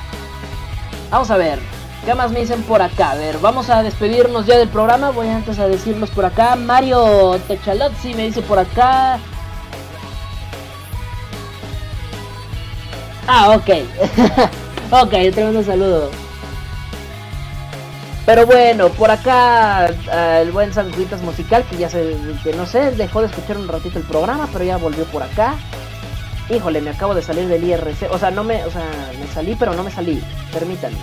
Vamos a ver. ¿Qué más me dicen por acá? A ver, vamos a despedirnos ya del programa. Voy antes a decirnos por acá. Mario Techalozzi me dice por acá. Ah, ok. ok, tremendo saludo. Pero bueno, por acá uh, el buen Sanguitas Musical, que ya se, que no sé, dejó de escuchar un ratito el programa, pero ya volvió por acá. Híjole, me acabo de salir del IRC. O sea, no me, o sea, me salí, pero no me salí. Permítanme.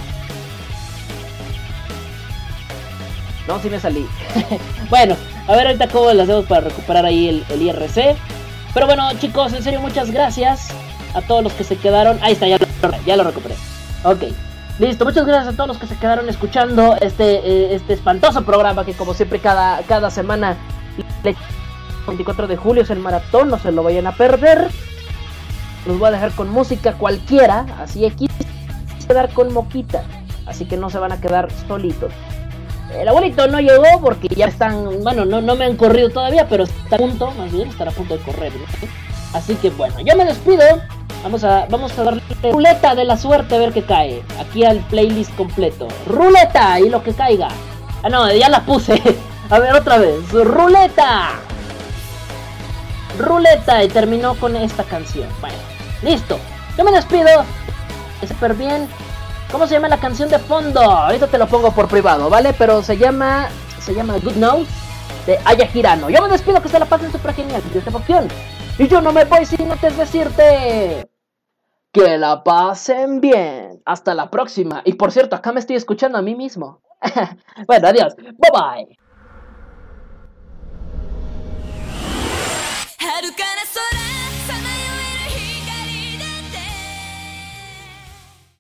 No, sí me salí. bueno, a ver ahorita cómo lo hacemos para recuperar ahí el, el, IRC. Pero bueno, chicos, en serio, muchas gracias a todos los que se quedaron. Ahí está, ya lo, recuperé. Ok. Listo, muchas gracias a todos los que se quedaron escuchando este, eh, este espantoso programa que como siempre cada, cada semana, el 24 de julio es el maratón, no se lo vayan a perder. Los voy a dejar con música cualquiera, así aquí quedar con moquita, así que no se van a quedar solitos. El abuelito no llegó porque ya están, bueno, no, no me han corrido todavía, pero está a punto, más bien, estará a punto de correr. ¿no? Así que bueno, yo me despido. Vamos a, vamos a darle ruleta de la suerte a ver qué cae. Aquí al playlist completo. Ruleta y lo que caiga. Ah, no, ya la puse. A ver, otra vez. Ruleta. Ruleta. Y terminó con esta canción. Bueno, listo. Yo me despido. Súper bien. ¿Cómo se llama la canción de fondo? Ahorita te lo pongo por privado, ¿vale? Pero se llama. Se llama Good Note de Aya Girano. Yo me despido, que se la pasen súper genial. Yo opción. Y yo no me voy sin antes decirte. Que la pasen bien. Hasta la próxima. Y por cierto, acá me estoy escuchando a mí mismo. bueno, adiós. Bye bye.